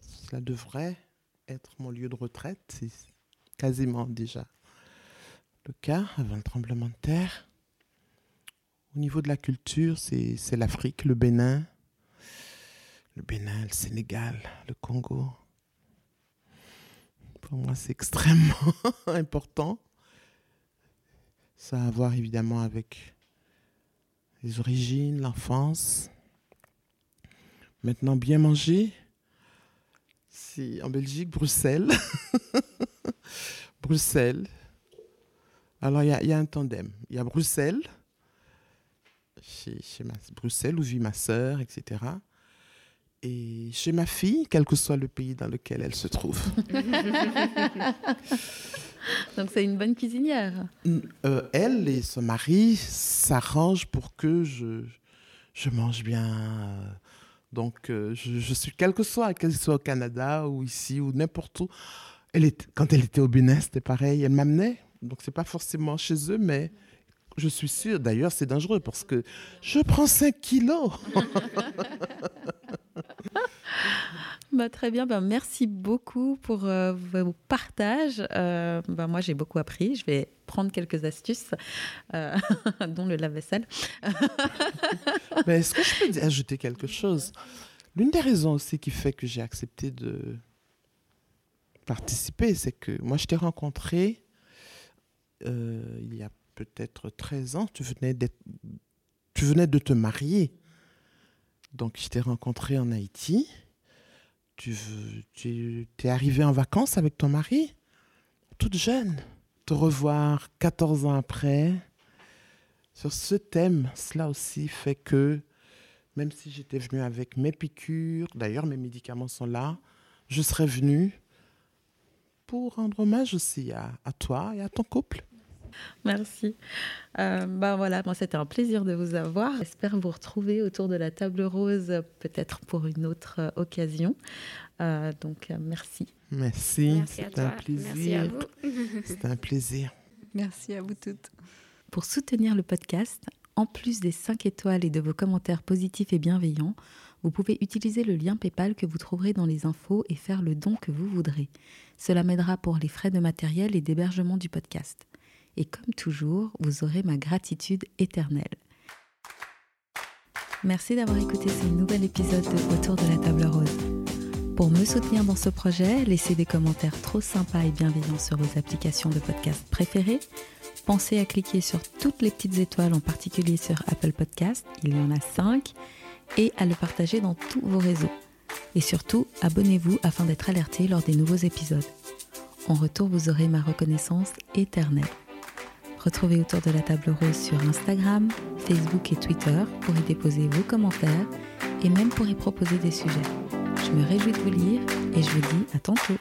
cela devrait être mon lieu de retraite quasiment déjà le cas avant le tremblement de terre. Au niveau de la culture, c'est l'Afrique, le Bénin, le Bénin, le Sénégal, le Congo. Pour moi, c'est extrêmement important. Ça a à voir évidemment avec les origines, l'enfance. Maintenant, bien manger, c'est en Belgique, Bruxelles. Bruxelles. Alors, il y, a un tandem. Il y a Bruxelles, chez, Bruxelles où vit ma sœur, etc. Et chez ma fille, quel que soit le pays dans lequel elle se trouve. Donc, c'est une bonne cuisinière. Euh, elle et son mari s'arrangent pour que je, je mange bien. Donc, euh, je, suis, quel que soit, qu'elle soit au Canada ou ici ou n'importe où, quand elle était au Bénin, c'était pareil. Elle m'amenait. Donc, c'est pas forcément chez eux, mais je suis sûre. D'ailleurs, c'est dangereux parce que je prends 5 kilos. bah, très bien. Bah, merci beaucoup pour euh, vos partages. Euh, bah, moi, j'ai beaucoup appris. Je vais prendre quelques astuces, euh, dont le lave-vaisselle. Est-ce que je peux ajouter quelque chose? L'une des raisons aussi qui fait que j'ai accepté de participer, c'est que moi, je t'ai rencontré il y a peut-être 13 ans. Tu venais, de te marier. Donc, je t'ai rencontré en Haïti. Tu, es arrivé en vacances avec ton mari, toute jeune. Te revoir 14 ans après, sur ce thème, cela aussi fait que, même si j'étais venue avec mes piqûres, d'ailleurs mes médicaments sont là, je serais venue pour rendre hommage aussi à, toi et à ton couple. Merci. Euh, bah voilà, moi c'était un plaisir de vous avoir. J'espère vous retrouver autour de la table rose, peut-être pour une autre euh, occasion. Euh, donc merci. Merci, c'est un plaisir. Merci à vous. c'est un plaisir. Merci à vous toutes. Pour soutenir le podcast, en plus des 5 étoiles et de vos commentaires positifs et bienveillants, vous pouvez utiliser le lien PayPal que vous trouverez dans les infos et faire le don que vous voudrez. Cela m'aidera pour les frais de matériel et d'hébergement du podcast. Et comme toujours, vous aurez ma gratitude éternelle. Merci d'avoir écouté ce nouvel épisode de Autour de la table rose. Pour me soutenir dans ce projet, laissez des commentaires trop sympas et bienveillants sur vos applications de podcast préférées. Pensez à cliquer sur toutes les petites étoiles, en particulier sur Apple Podcast, il y en a 5, et à le partager dans tous vos réseaux. Et surtout, abonnez-vous afin d'être alerté lors des nouveaux épisodes. En retour, vous aurez ma reconnaissance éternelle. Retrouvez autour de la table rose sur Instagram, Facebook et Twitter pour y déposer vos commentaires et même pour y proposer des sujets. Je me réjouis de vous lire et je vous dis à tantôt.